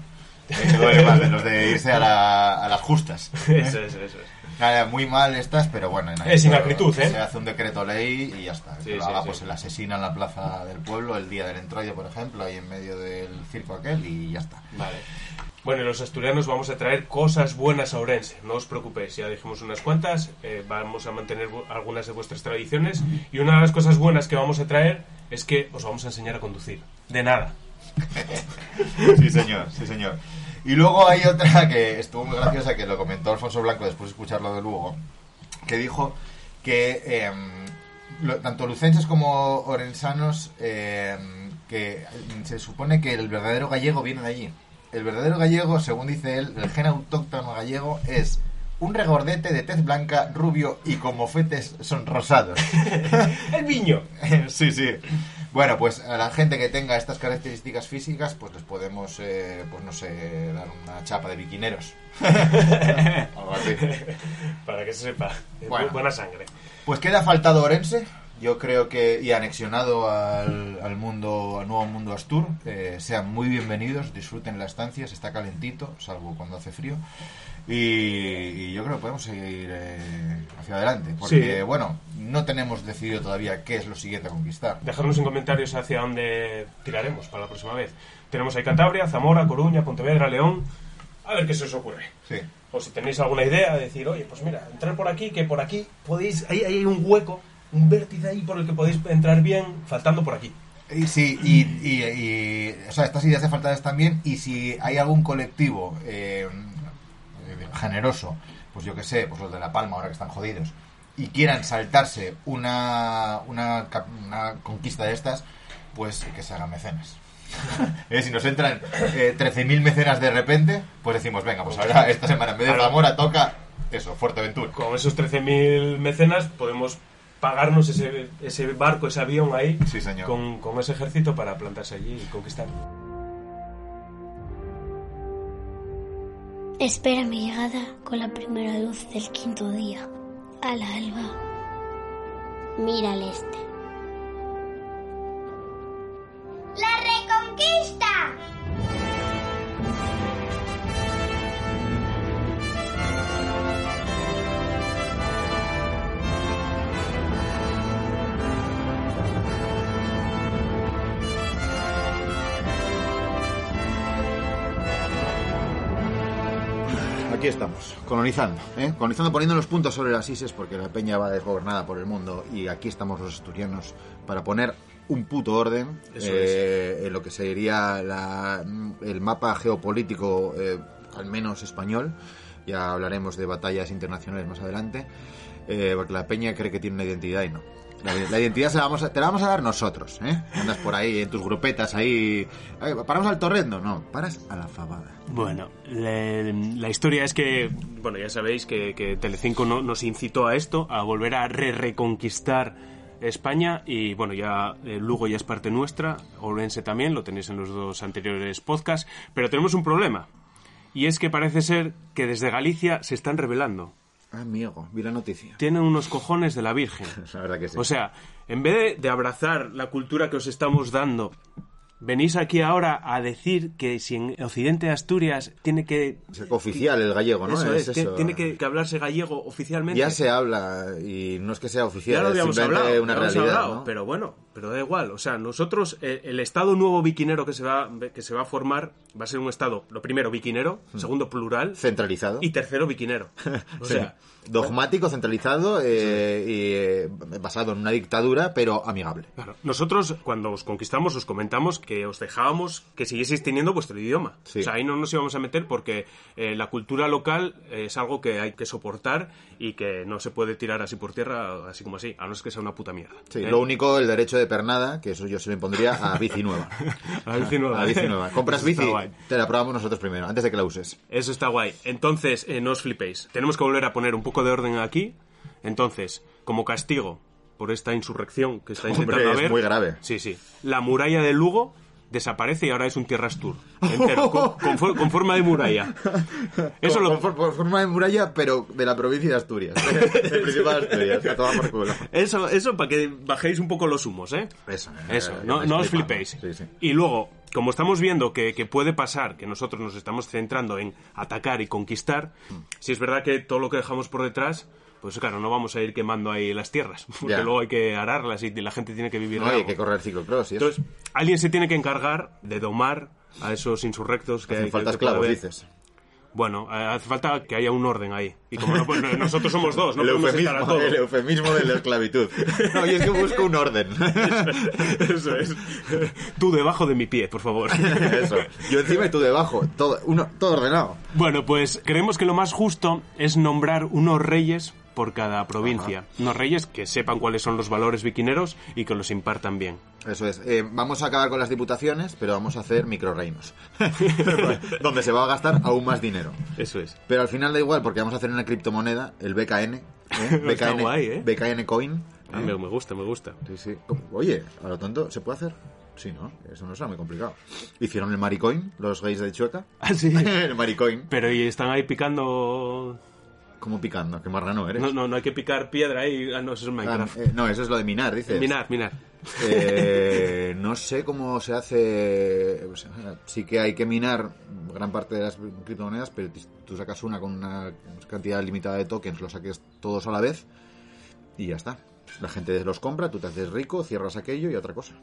Speaker 4: Eh, que duele más, de los de irse a, la- a las justas.
Speaker 5: Eso es, eso es.
Speaker 4: Nada, muy mal estas, pero bueno. en
Speaker 5: Es acritud, ¿eh?
Speaker 4: Se hace un decreto ley y ya está.
Speaker 5: Sí,
Speaker 4: que lo
Speaker 5: sí,
Speaker 4: haga
Speaker 5: sí.
Speaker 4: pues el asesino en la plaza del pueblo el día del entroide, por ejemplo, ahí en medio del circo aquel y ya está.
Speaker 5: Vale. Bueno, y los asturianos vamos a traer cosas buenas a Orense. No os preocupéis, ya dijimos unas cuantas. eh, vamos a mantener algunas de vuestras tradiciones. Y una de las cosas buenas que vamos a traer es que os vamos a enseñar a conducir. De nada.
Speaker 4: Sí, señor, sí, señor. Y luego hay otra que estuvo muy graciosa, que lo comentó Alfonso Blanco después de escucharlo de Lugo, que dijo que em, tanto lucenses como orensanos, em, que se supone que el verdadero gallego viene de allí. El verdadero gallego, según dice él, el gen autóctono gallego es un regordete de tez blanca, rubio y con mofetes sonrosados.
Speaker 5: ¡El viño!
Speaker 4: sí, sí. Bueno, pues a la gente que tenga estas características físicas, pues les podemos, eh, pues no sé, dar una chapa de biquineros. Algo así.
Speaker 5: Para que se sepa.
Speaker 4: Bueno.
Speaker 5: bu- Buena sangre.
Speaker 4: Pues queda faltado Orense, yo creo que, y anexionado al, al mundo, al nuevo mundo Astur. Eh, sean muy bienvenidos, disfruten la estancia, se está calentito, salvo cuando hace frío. Y, y yo creo que podemos seguir eh, hacia adelante, porque
Speaker 5: Sí.
Speaker 4: bueno, no tenemos decidido todavía qué es lo siguiente a conquistar.
Speaker 5: Dejarnos en comentarios hacia dónde tiraremos para la próxima vez. Tenemos ahí Cantabria, Zamora, Coruña, Pontevedra, León. A ver qué se os ocurre.
Speaker 4: Sí.
Speaker 5: O si tenéis alguna idea, decir, oye, pues mira, entrar por aquí, que por aquí podéis. Ahí, ahí hay un hueco, un vértice ahí por el que podéis entrar bien, faltando por aquí.
Speaker 4: Sí, y, y- y, o sea, estas ideas de faltadas también, y si hay algún colectivo eh, generoso, pues yo que sé, pues los de La Palma ahora que están jodidos, y quieran saltarse una, una, una conquista de estas, pues que se hagan mecenas. Eh, si nos entran eh, 13.000 mecenas de repente, pues decimos, venga, pues ahora esta semana en vez de. Zamora toca eso, Fuerteventura.
Speaker 5: Con esos 13.000 mecenas podemos pagarnos ese, ese barco, ese avión ahí,
Speaker 4: Sí, señor.
Speaker 5: con, con ese ejército para plantarse allí y conquistar.
Speaker 2: Espera mi llegada con la primera luz del quinto día. A la alba. Mira al este.
Speaker 3: ¡La reconquista!
Speaker 4: Aquí estamos, colonizando, ¿eh? colonizando, poniendo los puntos sobre las ises porque la peña va desgobernada por el mundo y aquí estamos los asturianos para poner un puto orden eh, en lo que sería la- el mapa geopolítico, eh, al menos español. Ya hablaremos de batallas internacionales más adelante, eh, porque la peña cree que tiene una identidad y no. La, identidad te la vamos a dar nosotros, ¿eh? Andas por ahí en tus grupetas ahí. "Ay, ¿Paramos al torrendo? No, paras a la fabada.
Speaker 5: Bueno, la historia es que, bueno, ya sabéis que, que Telecinco no- nos incitó a esto, a volver a re reconquistar España y bueno, ya eh, Lugo ya es parte nuestra, Ourense también, lo tenéis en los dos anteriores podcasts, pero tenemos un problema y es que parece ser que desde Galicia se están rebelando.
Speaker 4: Amigo, vi la noticia.
Speaker 5: Tienen unos cojones de la Virgen.
Speaker 4: La verdad que sí.
Speaker 5: O sea, en vez de, de abrazar la cultura que os estamos dando, venís aquí ahora a decir que si en Occidente de Asturias tiene que...
Speaker 4: Es oficial el gallego, ¿no?
Speaker 5: Eso es,
Speaker 4: eso.
Speaker 5: tiene que, que hablarse gallego oficialmente.
Speaker 4: Ya se habla y no es que sea
Speaker 5: Ya
Speaker 4: oficial,
Speaker 5: lo
Speaker 4: es simplemente
Speaker 5: hablado,
Speaker 4: una
Speaker 5: ya
Speaker 4: realidad,
Speaker 5: hablado,
Speaker 4: ¿no?
Speaker 5: pero bueno, pero da igual. O sea, nosotros, eh, el estado nuevo biquinero que se va que se va a formar va a ser un estado, lo primero, biquinero, segundo, plural,
Speaker 4: Centralizado.
Speaker 5: y tercero, biquinero. O
Speaker 4: Sí.
Speaker 5: sea,
Speaker 4: Dogmático, centralizado eh, y eh, basado en una dictadura, pero amigable.
Speaker 5: Claro. Nosotros, cuando os conquistamos, os comentamos que os dejábamos que siguieseis teniendo vuestro idioma.
Speaker 4: Sí.
Speaker 5: O sea, ahí no nos íbamos a meter porque eh, la cultura local es algo que hay que soportar y que no se puede tirar así por tierra, así como así, a no ser que sea una puta mierda.
Speaker 4: Sí,
Speaker 5: ¿eh?
Speaker 4: lo único, el derecho de pernada, que eso yo se me pondría a bici nueva.
Speaker 5: A bici nueva.
Speaker 4: A bici nueva. Compras
Speaker 5: Eso
Speaker 4: bici, te la probamos nosotros primero, antes de que la uses.
Speaker 5: Eso está guay. Entonces, eh, no os flipéis. Tenemos que volver a poner un poco de orden aquí. Entonces, como castigo por esta insurrección que está
Speaker 4: Hombre,
Speaker 5: intentando
Speaker 4: es
Speaker 5: haber...
Speaker 4: muy grave.
Speaker 5: Sí, sí. La muralla de Lugo desaparece y ahora es un Tierras Tour. Entero, con, con for- con forma de muralla. Eso
Speaker 4: Con-
Speaker 5: lo...
Speaker 4: con, por forma de muralla, pero de la provincia de Asturias. Del Principado de Asturias. A tomar por culo.
Speaker 5: Eso, eso para que bajéis un poco los humos, ¿eh?
Speaker 4: Eso,
Speaker 5: Eso,
Speaker 4: eh,
Speaker 5: no, os flipéis.
Speaker 4: flipando. Sí, sí.
Speaker 5: Y luego, como estamos viendo que, que puede pasar, que nosotros nos estamos centrando en atacar y conquistar,
Speaker 4: Mm.
Speaker 5: si es verdad que todo lo que dejamos por detrás, pues claro, no vamos a ir quemando ahí las tierras, porque
Speaker 4: Ya.
Speaker 5: luego hay que ararlas y la gente tiene que vivir
Speaker 4: No, hay que correr ciclocross y eso.
Speaker 5: Entonces, alguien se tiene que encargar de domar a esos insurrectos que
Speaker 4: Hacen
Speaker 5: hay.
Speaker 4: falta
Speaker 5: que
Speaker 4: esclavos, dices.
Speaker 5: Bueno, eh, hace falta que haya un orden ahí. Y como no, pues, no- nosotros somos dos, no
Speaker 4: el,
Speaker 5: podemos estar a
Speaker 4: eufemismo,
Speaker 5: todo.
Speaker 4: el eufemismo de la esclavitud. No, yo es que busco un orden.
Speaker 5: Eso es. Tú debajo de mi pie, por favor.
Speaker 4: Eso. Yo encima y tú debajo. Todo, uno, todo ordenado.
Speaker 5: Bueno, pues creemos que lo más justo es nombrar unos reyes por cada provincia. Unos reyes que sepan cuáles son los valores viquineros y que los impartan bien.
Speaker 4: Eso es. Eh, vamos a acabar con las diputaciones, pero vamos a hacer microreinos. donde se va a gastar aún más dinero.
Speaker 5: Eso es.
Speaker 4: Pero al final da igual, porque vamos a hacer una criptomoneda, el BKN. ¿eh?
Speaker 5: Está
Speaker 4: BKN,
Speaker 5: guay, ¿eh?
Speaker 4: BKN Coin.
Speaker 5: Ah,
Speaker 4: ¿eh?
Speaker 5: me, me gusta, me gusta.
Speaker 4: Sí, sí. Oye, a lo tonto, ¿se puede hacer? Sí, ¿no? Eso no será muy complicado. Hicieron el Maricoin, los gays de Chueca.
Speaker 5: Ah, sí.
Speaker 4: el Maricoin.
Speaker 5: Pero y están ahí picando...
Speaker 4: Como picando, qué marrano eres.
Speaker 5: No, no, no hay que picar piedra ahí. Ah, no, eso es
Speaker 4: Ah,
Speaker 5: Minecraft.
Speaker 4: eh, no, eso es lo de minar, dices.
Speaker 5: Minar, minar.
Speaker 4: Eh, no sé cómo se hace. o sea, sí que hay que minar gran parte de las criptomonedas, pero tú sacas una con una cantidad limitada de tokens, los saques todos a la vez y ya está. La gente los compra, tú te haces rico, cierras aquello y otra cosa.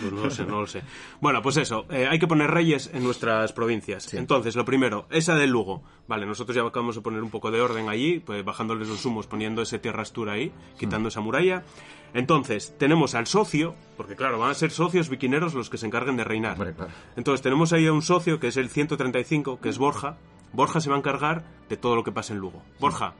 Speaker 5: Pues no lo sé, no lo sé. Bueno, pues eso, eh, hay que poner reyes en nuestras provincias. Entonces, lo primero, esa de Lugo. Vale, nosotros ya acabamos de poner un poco de orden allí, pues bajándoles los humos, poniendo ese tierra astura ahí, quitando esa muralla. Entonces, tenemos al socio, porque claro, van a ser socios viquineros los que se encarguen de reinar.
Speaker 4: Hombre, claro.
Speaker 5: Entonces, tenemos ahí a un socio que es el 135, que es Borja. Borja se va a encargar de todo lo que pase en Lugo. Borja,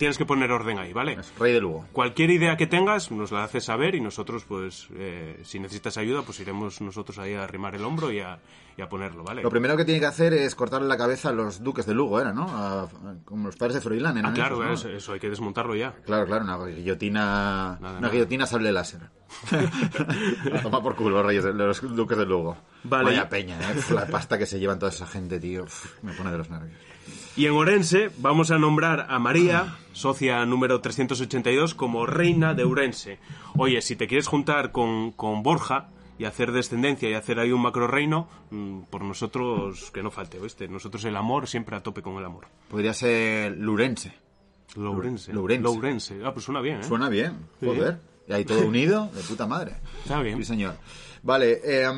Speaker 5: tienes que poner orden ahí, ¿vale?
Speaker 4: Es Rey de Lugo.
Speaker 5: Cualquier idea que tengas nos la haces saber y nosotros, pues, eh, si necesitas ayuda, pues iremos nosotros ahí a arrimar el hombro y a, y a ponerlo, ¿vale?
Speaker 4: Lo primero que tiene que hacer es cortarle la cabeza a los duques de Lugo, ¿era, no? A- a- como los padres de Froilán, eran
Speaker 5: ah, claro,
Speaker 4: esos, ¿no?
Speaker 5: eso, eso hay que desmontarlo ya.
Speaker 4: Claro, claro, una guillotina,
Speaker 5: Nada,
Speaker 4: una
Speaker 5: nada.
Speaker 4: guillotina sable láser. a tomar por culo los reyes, de- los duques de Lugo.
Speaker 5: Vale.
Speaker 4: Vaya peña, ¿eh? La pasta que se llevan toda esa gente, tío. Uf, me pone de los nervios.
Speaker 5: Y en Orense vamos a nombrar a María, socia número 382, como reina de Ourense. Oye, si te quieres juntar con, con Borja y hacer descendencia y hacer ahí un macro reino, mm, por nosotros que no falte, ¿viste? Nosotros el amor, siempre a tope con el amor.
Speaker 4: Podría ser Lurense.
Speaker 5: Lourense.
Speaker 4: Lourense.
Speaker 5: Lourense. Ah, pues suena bien, ¿eh?
Speaker 4: Suena bien,
Speaker 5: Sí.
Speaker 4: joder. Y ahí todo unido, de puta madre.
Speaker 5: Está bien.
Speaker 4: Sí, señor. Vale, eh,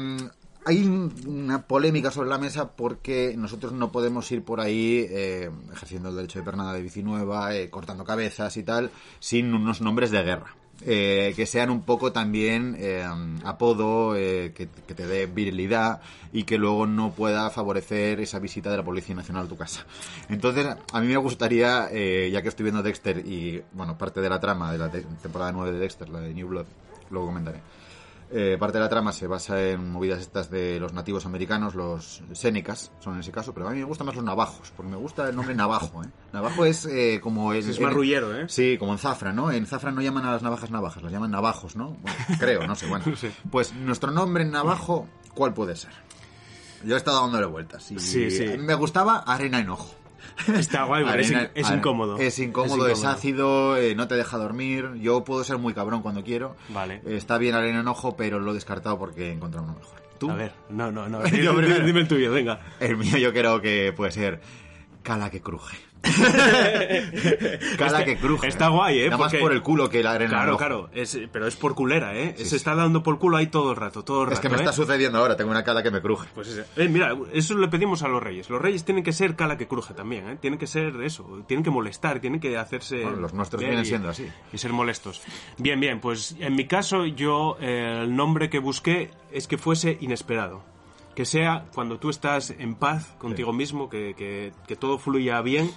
Speaker 4: hay un- una polémica sobre la mesa porque nosotros no podemos ir por ahí eh, ejerciendo el derecho de pernada de bici nueva, eh, cortando cabezas y tal, sin unos nombres de guerra. Eh, que sean un poco también eh, apodo, eh, que, que te dé virilidad y que luego no pueda favorecer esa visita de la Policía Nacional a tu casa. Entonces, a mí me gustaría, ya que estoy viendo Dexter y, bueno, parte de la trama de la te- temporada 9 de Dexter, la de New Blood, luego comentaré. Eh, parte de la trama se basa en movidas estas de los nativos americanos, los sénecas, son en ese caso, pero a mí me gustan más los navajos, porque me gusta el nombre navajo, ¿eh? Navajo es eh, como... en-
Speaker 5: Es marrullero, ¿eh?
Speaker 4: Sí, como en Zafra, ¿no? En Zafra no llaman a las navajas navajas, las llaman navajos, ¿no? Bueno, creo, no sé, bueno.
Speaker 5: Sí.
Speaker 4: Pues nuestro nombre en navajo, ¿cuál puede ser? Yo he estado dándole vueltas. Y
Speaker 5: Sí, sí.
Speaker 4: me gustaba arena enojo.
Speaker 5: Está guay, pero es,
Speaker 4: Arena-
Speaker 5: incómodo.
Speaker 4: Es incómodo, es, ácido, eh, no te deja dormir. Yo puedo ser muy cabrón cuando quiero.
Speaker 5: Vale.
Speaker 4: Eh, Está bien arena enojo, pero lo he descartado porque he encontrado uno mejor. ¿Tú?
Speaker 5: A ver, no, no, no.
Speaker 4: Yo
Speaker 5: Dime, dime el tuyo, venga.
Speaker 4: El mío yo creo que puede ser cala que cruje. cala
Speaker 5: Este-
Speaker 4: que cruje.
Speaker 5: está guay, ¿eh?
Speaker 4: Nada más por el culo que la arena
Speaker 5: Claro, claro, es, pero es por culera, ¿eh?
Speaker 4: Sí,
Speaker 5: Se
Speaker 4: sí.
Speaker 5: está dando por culo ahí todo el rato, todo el rato.
Speaker 4: Es que me
Speaker 5: ¿eh?
Speaker 4: está sucediendo ahora, tengo una cala que me cruje.
Speaker 5: Pues eh, mira, eso le pedimos a los reyes. Los reyes tienen que ser cala que cruje también, ¿eh? Tienen que ser eso, tienen que molestar, tienen que hacerse...
Speaker 4: Bueno, los nuestros
Speaker 5: ver
Speaker 4: vienen
Speaker 5: y-
Speaker 4: siendo así.
Speaker 5: Y ser molestos. Bien, bien, pues en mi caso yo eh, el nombre que busqué es que fuese inesperado. Que sea cuando tú estás en paz contigo mismo, que, que- que todo fluya bien,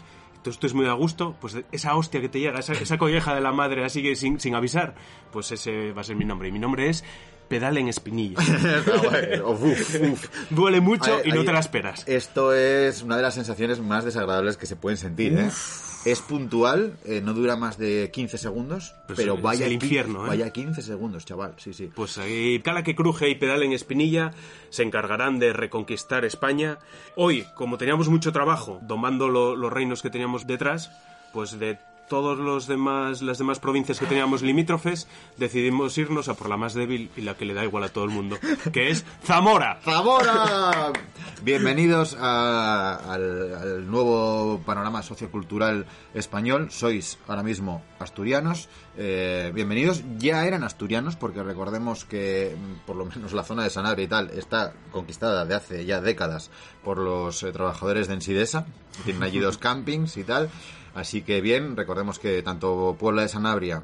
Speaker 5: tú estés muy a gusto, pues esa hostia que te llega, esa, esa colleja de la madre así que sin, sin avisar, pues ese va a ser mi nombre. Y mi nombre es Pedal en Espinilla.
Speaker 4: Uf, uf, uf.
Speaker 5: Duele mucho y no te la esperas.
Speaker 4: Esto es una de las sensaciones más desagradables que se pueden sentir, ¿eh? Es puntual, eh, no dura más de 15 segundos,
Speaker 5: Pues
Speaker 4: pero vaya,
Speaker 5: el infierno, ¿eh?
Speaker 4: vaya 15 segundos, chaval, sí, sí.
Speaker 5: Pues ahí, Cala que cruje y pedal en Espinilla se encargarán de reconquistar España. Hoy, como teníamos mucho trabajo domando lo- los reinos que teníamos detrás, pues de todos los demás, las demás provincias que teníamos limítrofes, decidimos irnos a por la más débil y la que le da igual a todo el mundo, que es Zamora.
Speaker 4: ¡Zamora! Bienvenidos a- al, al nuevo panorama sociocultural español. Sois ahora mismo asturianos. Eh, bienvenidos. Ya eran asturianos porque recordemos que mm, por lo menos la zona de Sanabria y tal está conquistada de hace ya décadas por los eh, trabajadores de Ensidesa. Tienen allí dos campings y tal. Así que bien, recordemos que tanto Puebla de Sanabria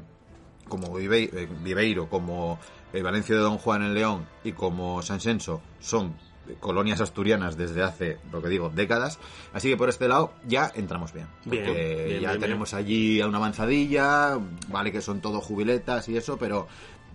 Speaker 4: como eh, Viveiro, como eh, Valencia de Don Juan en León y como San Senso son colonias asturianas desde hace, lo que digo, décadas. Así que por este lado ya entramos bien.
Speaker 5: Bien,
Speaker 4: ya
Speaker 5: bien,
Speaker 4: tenemos allí a una avanzadilla, vale que son todo jubiletas y eso, pero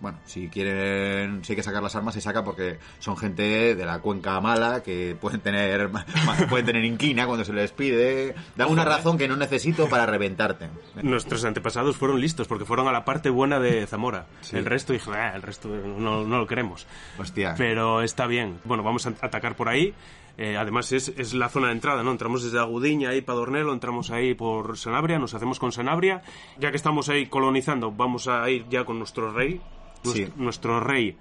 Speaker 4: bueno, si quieren, si hay que sacar las armas, se saca porque son gente de la cuenca mala que pueden tener, pueden tener inquina cuando se les pide. Da una razón que no necesito para reventarte.
Speaker 5: Nuestros antepasados fueron listos porque fueron a la parte buena de Zamora. El resto dije, "Ah, el resto no, no lo queremos.
Speaker 4: Hostia.
Speaker 5: Pero está bien. Bueno, vamos a atacar por ahí. Eh, además es, es la zona de entrada, ¿no? Entramos desde Agudiña ahí para Dornelo, entramos ahí por Sanabria, nos hacemos con Sanabria. Ya que estamos ahí colonizando, vamos a ir ya con nuestro rey.
Speaker 4: Sí.
Speaker 5: Nuestro rey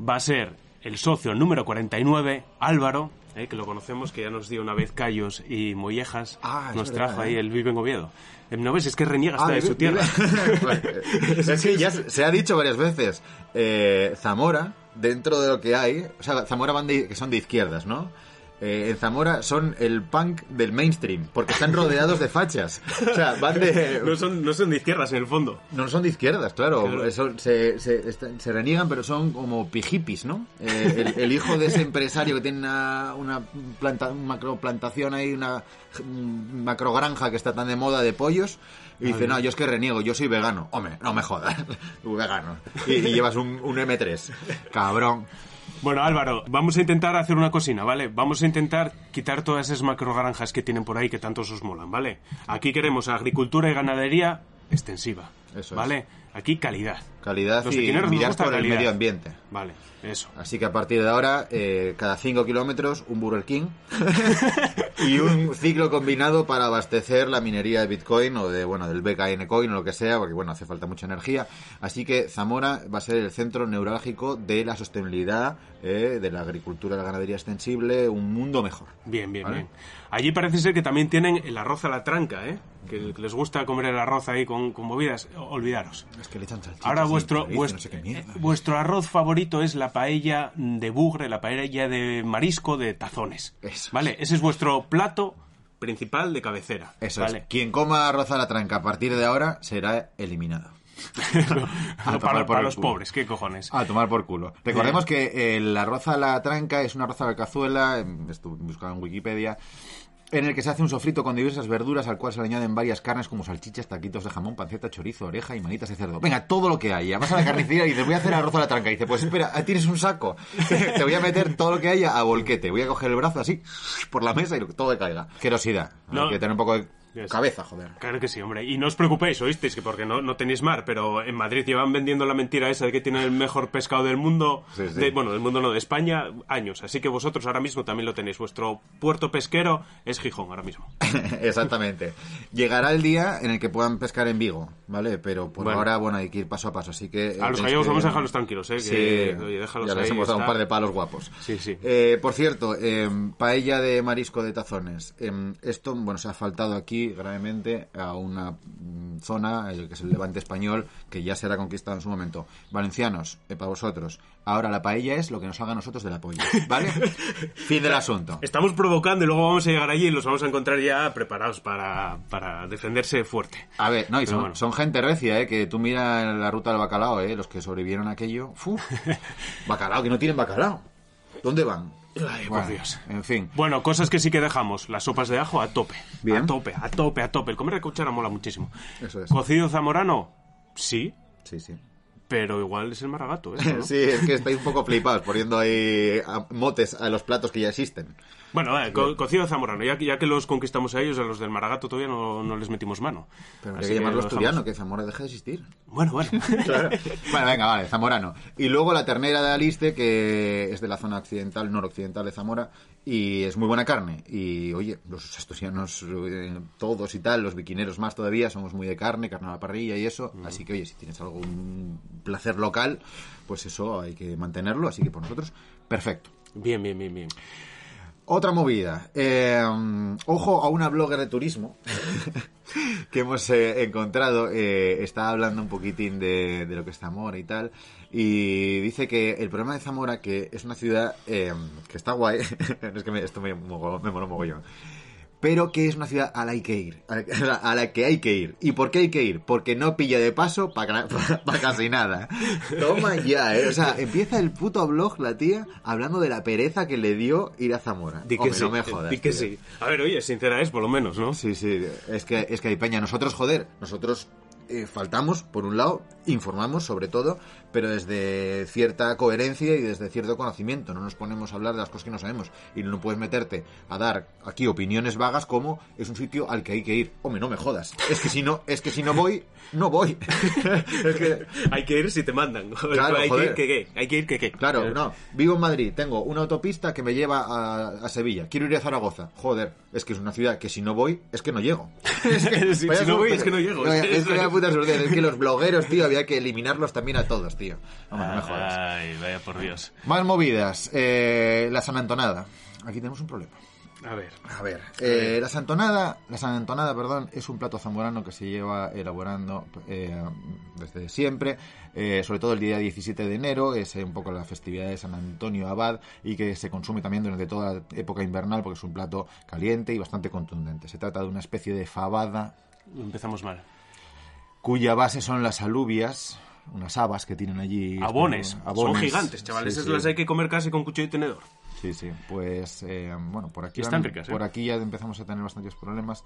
Speaker 5: va a ser el socio número 49, Álvaro, eh, que lo conocemos, que ya nos dio una vez callos y mollejas.
Speaker 4: Ah,
Speaker 5: nos
Speaker 4: verdad,
Speaker 5: trajo
Speaker 4: eh.
Speaker 5: ahí el vive en Oviedo. Eh, ¿No ves? Es que reniega hasta
Speaker 4: Ah,
Speaker 5: de su tierra.
Speaker 4: es que ya se se ha dicho varias veces. eh, Zamora, dentro de lo que hay, o sea, Zamora van de, que son de izquierdas, ¿no? Eh, en Zamora son el punk del mainstream, porque están rodeados de fachas. O sea, van de...
Speaker 5: no, son, no son de izquierdas en el fondo.
Speaker 4: No son de izquierdas, claro.
Speaker 5: Claro.
Speaker 4: Eso, se, se, se reniegan, pero son como pijipis, ¿no? Eh, el, el hijo de ese empresario que tiene una, una planta, macro plantación ahí, una mm, macro granja que está tan de moda de pollos, y dice, no, yo es que reniego, yo soy vegano. Hombre, no me jodas, tú vegano. Y, y llevas un, un M3. Cabrón.
Speaker 5: Bueno, Álvaro, vamos a intentar hacer una cocina, ¿vale? Vamos a intentar quitar todas esas macrogranjas que tienen por ahí que tanto os molan, ¿vale? Aquí queremos agricultura y ganadería extensiva,
Speaker 4: Eso es.
Speaker 5: ¿vale? Aquí calidad.
Speaker 4: Calidad
Speaker 5: Los
Speaker 4: y mirar por el
Speaker 5: calidad.
Speaker 4: medio ambiente.
Speaker 5: Vale, eso.
Speaker 4: Así que a partir de ahora, eh, cada 5 kilómetros, un Burger King y un ciclo combinado para abastecer la minería de Bitcoin o de, bueno, del BKN Coin o lo que sea, porque bueno, hace falta mucha energía. Así que Zamora va a ser el centro neurálgico de la sostenibilidad, eh, de la agricultura, de la ganadería extensible, un mundo mejor.
Speaker 5: Bien, bien,
Speaker 4: Vale.
Speaker 5: bien. Allí parece ser que también tienen el arroz a la tranca, ¿eh? Que, les gusta comer el arroz ahí con, con movidas. Olvidaros.
Speaker 4: Es que le echan
Speaker 5: Ahora vuestro,
Speaker 4: chorizo,
Speaker 5: vuestro,
Speaker 4: no sé qué mierda.
Speaker 5: eh, vuestro arroz favorito es la paella de bugre, la paella de marisco de tazones.
Speaker 4: Eso
Speaker 5: ¿Vale? Ese es vuestro plato principal de cabecera.
Speaker 4: Eso
Speaker 5: ¿vale?
Speaker 4: es. Quien coma arroz a la tranca a partir de ahora será eliminado. A tomar
Speaker 5: para
Speaker 4: por
Speaker 5: para los
Speaker 4: culo.
Speaker 5: pobres, ¿qué cojones?
Speaker 4: A tomar por culo. Recordemos que el arroz a la tranca es un arroz a la cazuela, em, estuve buscando en Wikipedia, en el que se hace un sofrito con diversas verduras al cual se le añaden varias carnes como salchichas, taquitos de jamón, panceta, chorizo, oreja y manitas de cerdo. Venga, todo lo que haya. Vas a la carnicería y dices, voy a hacer arroz a la tranca. Y dice, pues espera, tienes un saco. Te voy a meter todo lo que haya a volquete. Voy a coger el brazo así, por la mesa y todo que caiga. Querosidad.
Speaker 5: No.
Speaker 4: Hay que tener un poco de
Speaker 5: Yes.
Speaker 4: cabeza, joder.
Speaker 5: Claro que sí, hombre. Y no os preocupéis, oísteis, que porque no, no tenéis mar, pero en Madrid llevan vendiendo la mentira esa de que tienen el mejor pescado del mundo,
Speaker 4: Sí, sí.
Speaker 5: de- bueno, del mundo no, de España, años. Así que vosotros ahora mismo también lo tenéis. Vuestro puerto pesquero es Gijón ahora mismo.
Speaker 4: Exactamente. Llegará el día en el que puedan pescar en Vigo, ¿vale? Pero por
Speaker 5: Bueno.
Speaker 4: ahora, bueno, hay que ir paso a paso, así que... eh,
Speaker 5: A los
Speaker 4: tenéis
Speaker 5: gallegos
Speaker 4: que-
Speaker 5: vamos a dejarlos tranquilos, ¿eh? Que,
Speaker 4: Sí,
Speaker 5: oye, déjalos
Speaker 4: ya les
Speaker 5: ahí,
Speaker 4: hemos dado un par de palos guapos.
Speaker 5: Sí, sí.
Speaker 4: Eh, por cierto, eh, paella de marisco de tazones. Eh, esto, bueno, se ha faltado aquí gravemente a una mm, zona, que es el Levante español, que ya será conquistado en su momento. Valencianos, eh, para vosotros. Ahora la paella es lo que nos haga a nosotros de la polla, ¿vale? fin del asunto.
Speaker 5: Estamos provocando y luego vamos a llegar allí y los vamos a encontrar ya preparados para, para defenderse fuerte.
Speaker 4: A ver, no, y son,
Speaker 5: bueno.
Speaker 4: son gente recia, ¿eh? Que tú miras la ruta del bacalao, ¿eh? Los que sobrevivieron a aquello. ¡Fu! bacalao, que no tienen bacalao. ¿Dónde van?
Speaker 5: Ay, por Dios.
Speaker 4: En fin.
Speaker 5: Bueno, cosas que sí que dejamos. Las sopas de ajo a tope.
Speaker 4: Bien.
Speaker 5: A tope, a tope, a tope. El comer de cuchara mola muchísimo.
Speaker 4: Eso es.
Speaker 5: ¿Cocido zamorano? Sí.
Speaker 4: Sí, sí.
Speaker 5: pero igual es el maragato, ¿eh? ¿no?
Speaker 4: Sí, es que estáis un poco flipados poniendo ahí motes a los platos que ya existen.
Speaker 5: Bueno, eh, co- cocido zamorano, ya, que- ya que los conquistamos a ellos, a los del maragato todavía no, no les metimos mano.
Speaker 4: Pero hay que llamarlo asturiano, que Zamora deja de existir.
Speaker 5: Bueno, bueno.
Speaker 4: Bueno, venga, vale, zamorano. Y luego la ternera de Aliste, que es de la zona occidental, noroccidental de Zamora, y es muy buena carne. Y oye, los asturianos, eh, todos y tal, los biquineros más todavía, somos muy de carne, carne a la parrilla y eso. Así que, oye, si tienes algún placer local, pues eso hay que mantenerlo. Así que por nosotros, perfecto.
Speaker 5: Bien, bien, bien, bien.
Speaker 4: Otra movida. Eh, ojo a una blogger de turismo que hemos eh, encontrado. eh, está hablando un poquitín de, lo que es Zamora y tal. Y dice que el problema de Zamora, que es una ciudad eh, que está guay. es que me- esto me, me mola mogollón. Pero que es una ciudad a la, hay que ir, a la, que hay que ir. ¿Y por qué hay que ir? Porque no pilla de paso para casi nada. Toma ya, ¿eh? O sea, empieza el puto blog, la tía, hablando de la pereza que le dio ir a Zamora.
Speaker 5: Di que
Speaker 4: Hombre,
Speaker 5: sí.
Speaker 4: no me jodas.
Speaker 5: di que
Speaker 4: tío.
Speaker 5: sí. A ver, oye, sincera es, por lo menos, ¿no?
Speaker 4: Sí, sí, es que, es que hay peña. Nosotros, joder, nosotros eh, faltamos, por un lado, informamos sobre todo, pero desde cierta coherencia y desde cierto conocimiento. No nos ponemos a hablar de las cosas que no sabemos. Y no puedes meterte a dar aquí opiniones vagas como es un sitio al que hay que ir. Hombre, no me jodas. Es que si no, es que si no voy, no voy. es que,
Speaker 5: Hay que ir si te mandan.
Speaker 4: Claro,
Speaker 5: hay
Speaker 4: joder.
Speaker 5: que ir que qué. Hay que ir que qué.
Speaker 4: Claro, no. Vivo en Madrid, tengo una autopista que me lleva a, a Sevilla. Quiero ir a Zaragoza. Joder, es que es una ciudad que si no voy, es que no llego. Es que,
Speaker 5: Si- no voy, es que no llego.
Speaker 4: Es que vaya puta. Es que los blogueros, tío, había que eliminarlos también a todos, tío. Hombre, no me jodas.
Speaker 5: Ay, vaya por Dios.
Speaker 4: Más movidas. Eh, la sanantonada. Aquí tenemos un problema.
Speaker 5: A ver.
Speaker 4: A ver, eh, la santonada, la santonada, perdón, es un plato zamorano que se lleva elaborando eh, desde siempre, eh, sobre todo el día 17 de enero, es un poco la festividad de San Antonio Abad y que se consume también durante toda la época invernal porque es un plato caliente y bastante contundente. Se trata de una especie de fabada
Speaker 5: Empezamos mal.
Speaker 4: cuya base son las alubias, unas habas que tienen allí.
Speaker 5: Abones. Son
Speaker 4: Abones.
Speaker 5: gigantes, chavales.
Speaker 4: Sí,
Speaker 5: Esas
Speaker 4: sí.
Speaker 5: las hay que comer casi con cuchillo y tenedor.
Speaker 4: Sí, sí, pues eh, bueno, por aquí, van-
Speaker 5: ricas, ¿eh?
Speaker 4: por aquí ya empezamos a tener bastantes problemas,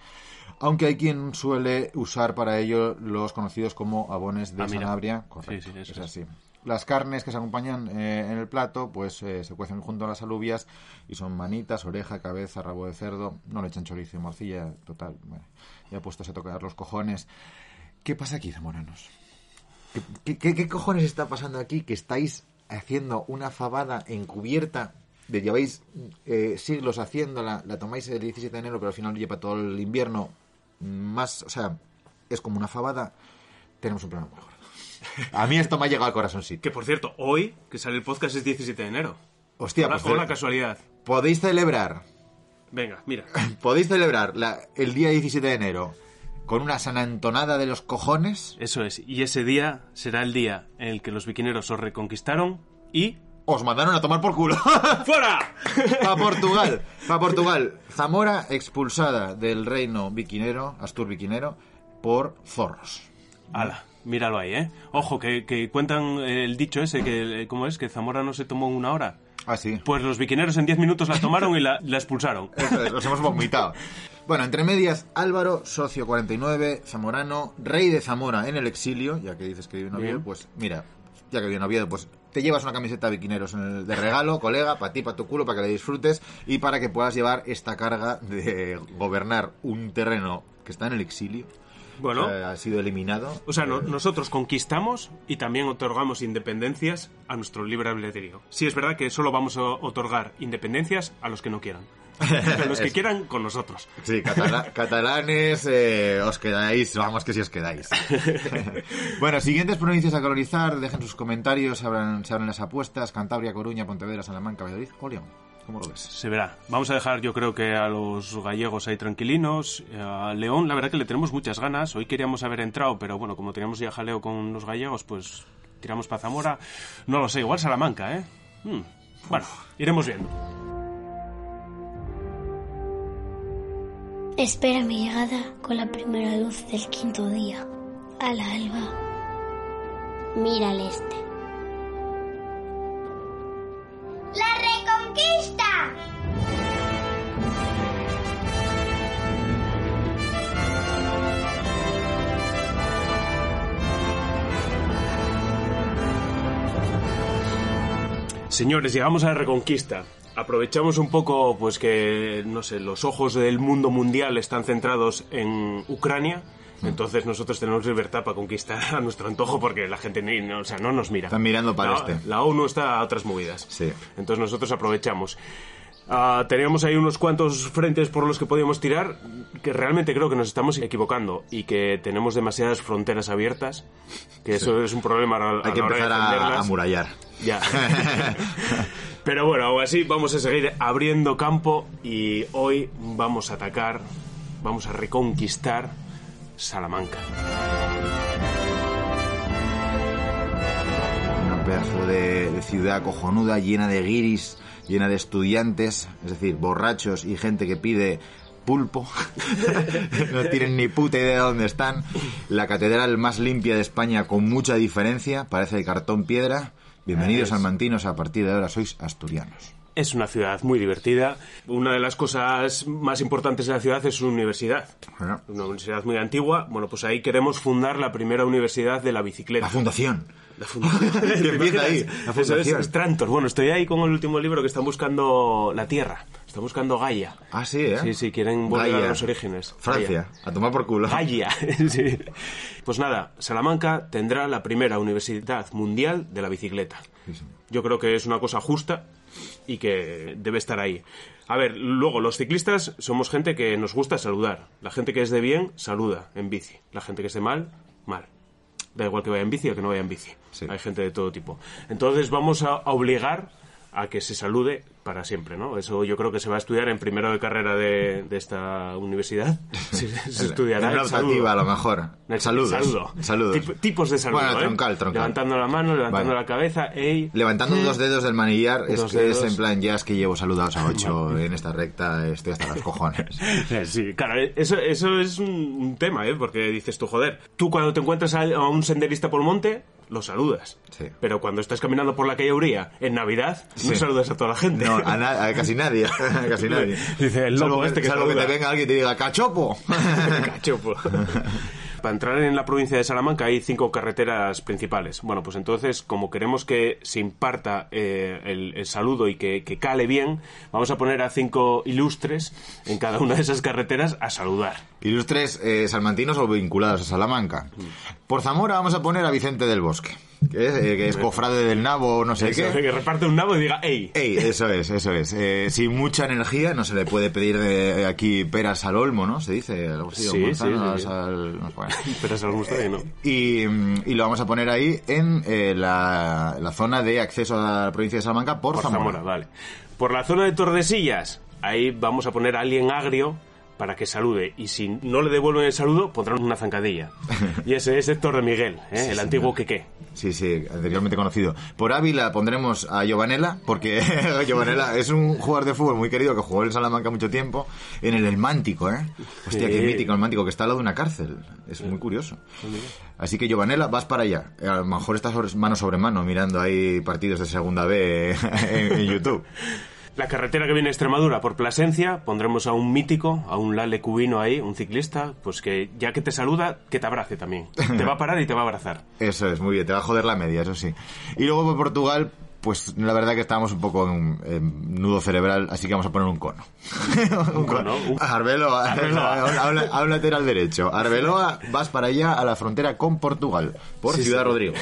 Speaker 4: aunque hay quien suele usar para ello los conocidos como abones de
Speaker 5: Ah.
Speaker 4: Sanabria, correcto,
Speaker 5: Sí, sí, eso
Speaker 4: es
Speaker 5: es.
Speaker 4: así. Las carnes que se acompañan eh, en el plato, pues eh, se cuecen junto a las alubias y son manitas, oreja, cabeza, rabo de cerdo, no le echan chorizo y morcilla, total, bueno, ya puestos a tocar los cojones. ¿Qué pasa aquí, zamoranos? ¿Qué, qué- qué- cojones está pasando aquí que estáis haciendo una fabada encubierta? De lleváis eh, siglos haciéndola, la tomáis el 17 de enero, pero al final lleva todo el invierno. Más, o sea, es como una fabada. Tenemos un problema muy gordo. A mí esto me ha llegado al corazoncito.
Speaker 5: Que por cierto, hoy, que sale el podcast, es 17 de enero.
Speaker 4: Hostia,
Speaker 5: Hola,
Speaker 4: pues cele-
Speaker 5: casualidad.
Speaker 4: podéis celebrar,
Speaker 5: Venga, mira.
Speaker 4: podéis celebrar la- el día 17 de enero con una sanantonada de los cojones.
Speaker 5: Eso es. Y ese día será el día en el que los biquineros os reconquistaron y...
Speaker 4: Os mandaron a tomar por culo.
Speaker 5: ¡Fuera!
Speaker 4: Pa' Portugal, pa' Portugal. Zamora expulsada del reino biquinero, Astur biquinero, por zorros.
Speaker 5: Ala, míralo ahí, ¿eh? Ojo, que, que cuentan eh, el dicho ese, que eh, ¿cómo es? Que Zamora no se tomó en una hora.
Speaker 4: Ah, sí.
Speaker 5: Pues los biquineros en 10 minutos la tomaron y la, la expulsaron.
Speaker 4: Eso es, los hemos vomitado. Bueno, entre medias, Álvaro, socio 49, zamorano, rey de Zamora en el exilio, ya que dices que vive en Oviedo, pues mira, ya que vive en Oviedo, pues te llevas una camiseta de biquineros en el- de regalo, colega, para ti, para tu culo, para que la disfrutes y para que puedas llevar esta carga de gobernar un terreno que está en el exilio.
Speaker 5: Bueno.
Speaker 4: Ha sido eliminado.
Speaker 5: O sea, no-
Speaker 4: Eh,
Speaker 5: nosotros conquistamos y también otorgamos independencias a nuestro libre albedrío. Sí, es verdad que solo vamos a otorgar independencias a los que no quieran. Los que quieran con nosotros.
Speaker 4: Sí, catala- catalanes, eh, os quedáis, vamos que si os quedáis. bueno, siguientes provincias a colonizar, dejen sus comentarios, se abran, se abren las apuestas, Cantabria, Coruña, Pontevedra, Salamanca, Valladolid o León. ¿Cómo lo ves?
Speaker 5: Se verá. Vamos a dejar, yo creo que a los gallegos ahí tranquilinos. A León, la verdad que le tenemos muchas ganas. Hoy queríamos haber entrado, pero bueno, como teníamos ya jaleo con los gallegos, pues tiramos para Zamora. No lo sé, igual Salamanca, ¿eh? Hmm. Bueno, iremos viendo.
Speaker 2: Espera mi llegada con la primera luz del quinto día, al alba. Mira al este.
Speaker 3: ¡La reconquista!
Speaker 5: Señores, llegamos a la reconquista. Aprovechamos un poco, pues que, no sé, los ojos del mundo mundial están centrados en Ucrania. Entonces nosotros tenemos libertad para conquistar a nuestro antojo porque la gente ni, no, o sea, no nos mira.
Speaker 4: Están mirando para
Speaker 5: la,
Speaker 4: este.
Speaker 5: La ONU está a otras movidas.
Speaker 4: Sí.
Speaker 5: Entonces nosotros aprovechamos. Ah, teníamos ahí unos cuantos frentes por los que podíamos tirar, que realmente creo que nos estamos equivocando y que tenemos demasiadas fronteras abiertas, que eso es un problema a, a
Speaker 4: Hay que
Speaker 5: la hora de
Speaker 4: empezar a,
Speaker 5: defenderlas.
Speaker 4: a murallar.
Speaker 5: Ya. Pero bueno, aún así vamos a seguir abriendo campo y hoy vamos a atacar, vamos a reconquistar Salamanca.
Speaker 4: Un pedazo de, de ciudad cojonuda, llena de guiris, llena de estudiantes, es decir, borrachos y gente que pide pulpo. no tienen ni puta idea de dónde están. La catedral más limpia de España con mucha diferencia, parece de cartón piedra. Bienvenidos almantinos, a partir de ahora sois asturianos.
Speaker 5: Es una ciudad muy divertida. Una de las cosas más importantes de la ciudad es su universidad.
Speaker 4: Bueno,
Speaker 5: Una universidad muy antigua. Bueno, pues ahí queremos fundar la primera universidad de la bicicleta.
Speaker 4: La fundación.
Speaker 5: La fundación.
Speaker 4: Que empieza ahí, la fundación.
Speaker 5: es Trantor. Bueno, estoy ahí con el último libro que están buscando la Tierra. Están buscando Gaia.
Speaker 4: Ah, sí, ¿eh?
Speaker 5: Sí, sí, quieren volver
Speaker 4: Gaia.
Speaker 5: a los orígenes.
Speaker 4: Francia, a tomar por culo.
Speaker 5: Gaia. sí. Pues nada, Salamanca tendrá la primera universidad mundial de la bicicleta.
Speaker 4: Sí.
Speaker 5: Yo creo que es una cosa justa y que debe estar ahí. A ver, luego, los ciclistas somos gente que nos gusta saludar. La gente que es de bien, saluda en bici. La gente que es de mal, mal. Da igual que vaya en bici o que no vaya en bici.
Speaker 4: Sí.
Speaker 5: Hay gente de todo tipo. Entonces vamos a obligar a que se salude para siempre, ¿no? Eso yo creo que se va a estudiar en primero de carrera de, de esta universidad. Se, se estudiará el saludo.
Speaker 4: a lo mejor.
Speaker 5: El saludo.
Speaker 4: Saludos.
Speaker 5: Tip- tipos de saludo.
Speaker 4: Bueno,
Speaker 5: ¿eh?
Speaker 4: troncal, troncal.
Speaker 5: Levantando la mano, levantando
Speaker 4: Vale.
Speaker 5: la cabeza, ey.
Speaker 4: Levantando dos dedos del manillar, es que es
Speaker 5: dedos.
Speaker 4: en plan, ya es que llevo saludados a ocho en esta recta, estoy hasta los cojones.
Speaker 5: Sí, claro, eso, eso es un, un tema, ¿eh? Porque dices tú, joder, tú cuando te encuentras a, a un senderista por el monte, lo saludas.
Speaker 4: Sí.
Speaker 5: Pero cuando estás caminando por la calle Uría en Navidad, no saludas a toda la gente.
Speaker 4: No, a, na- a casi nadie, a casi nadie.
Speaker 5: Dice el loco
Speaker 4: salvo
Speaker 5: este que
Speaker 4: salvo que te venga alguien y te diga, ¡cachopo!
Speaker 5: Cachopo. Para entrar en la provincia de Salamanca hay cinco carreteras principales. Bueno, pues entonces, como queremos que se imparta eh, el, el saludo y que, que cale bien, vamos a poner a cinco ilustres en cada una de esas carreteras a saludar.
Speaker 4: Ilustres eh, salmantinos o vinculados a Salamanca. Por Zamora vamos a poner a Vicente del Bosque, que es, eh, que es cofrade del nabo o no sé
Speaker 5: Eso,
Speaker 4: qué.
Speaker 5: que reparte un nabo y diga, ¡ey!
Speaker 4: Ey, eso es, eso es. Eh, sin mucha energía no se le puede pedir de aquí peras al olmo, ¿no? Se dice algo así,
Speaker 5: Sí, sí, sí.
Speaker 4: al- no bueno.
Speaker 5: Y no.
Speaker 4: Y, y lo vamos a poner ahí en eh, la, la zona de acceso a la provincia de Salamanca por,
Speaker 5: Por
Speaker 4: Zamora.
Speaker 5: Zamora, vale. Por la zona de Tordesillas, ahí vamos a poner a alguien agrio para que salude. Y si no le devuelven el saludo, pondrán una zancadilla. Y ese es Héctor de Miguel, ¿eh? el antiguo Queque.
Speaker 4: Sí, sí, anteriormente conocido. Por Ávila pondremos a Giovanella, porque Giovanella es un jugador de fútbol muy querido que jugó en Salamanca mucho tiempo, en el El Mántico, ¿eh? Hostia, qué
Speaker 5: Sí.
Speaker 4: mítico el Mántico, que está al lado de una cárcel. Es muy curioso. Así que Giovanella, vas para allá. A lo mejor estás mano sobre mano mirando ahí partidos de Segunda B en, en YouTube.
Speaker 5: La carretera que viene a Extremadura por Plasencia, pondremos a un mítico, a un Lale cubino ahí, un ciclista, pues que ya que te saluda, que te abrace también. Te va a parar y te va a abrazar.
Speaker 4: Eso es, muy bien, te va a joder la media, eso sí. Y luego por Portugal, pues la verdad que estábamos un poco en, en nudo cerebral, así que vamos a poner un cono. un
Speaker 5: cono, un-
Speaker 4: Arbeloa,
Speaker 5: Arbeloa.
Speaker 4: a un- a un lateral derecho. Arbeloa, vas para allá a la frontera con Portugal, por
Speaker 5: Sí,
Speaker 4: Ciudad
Speaker 5: sí.
Speaker 4: Rodrigo.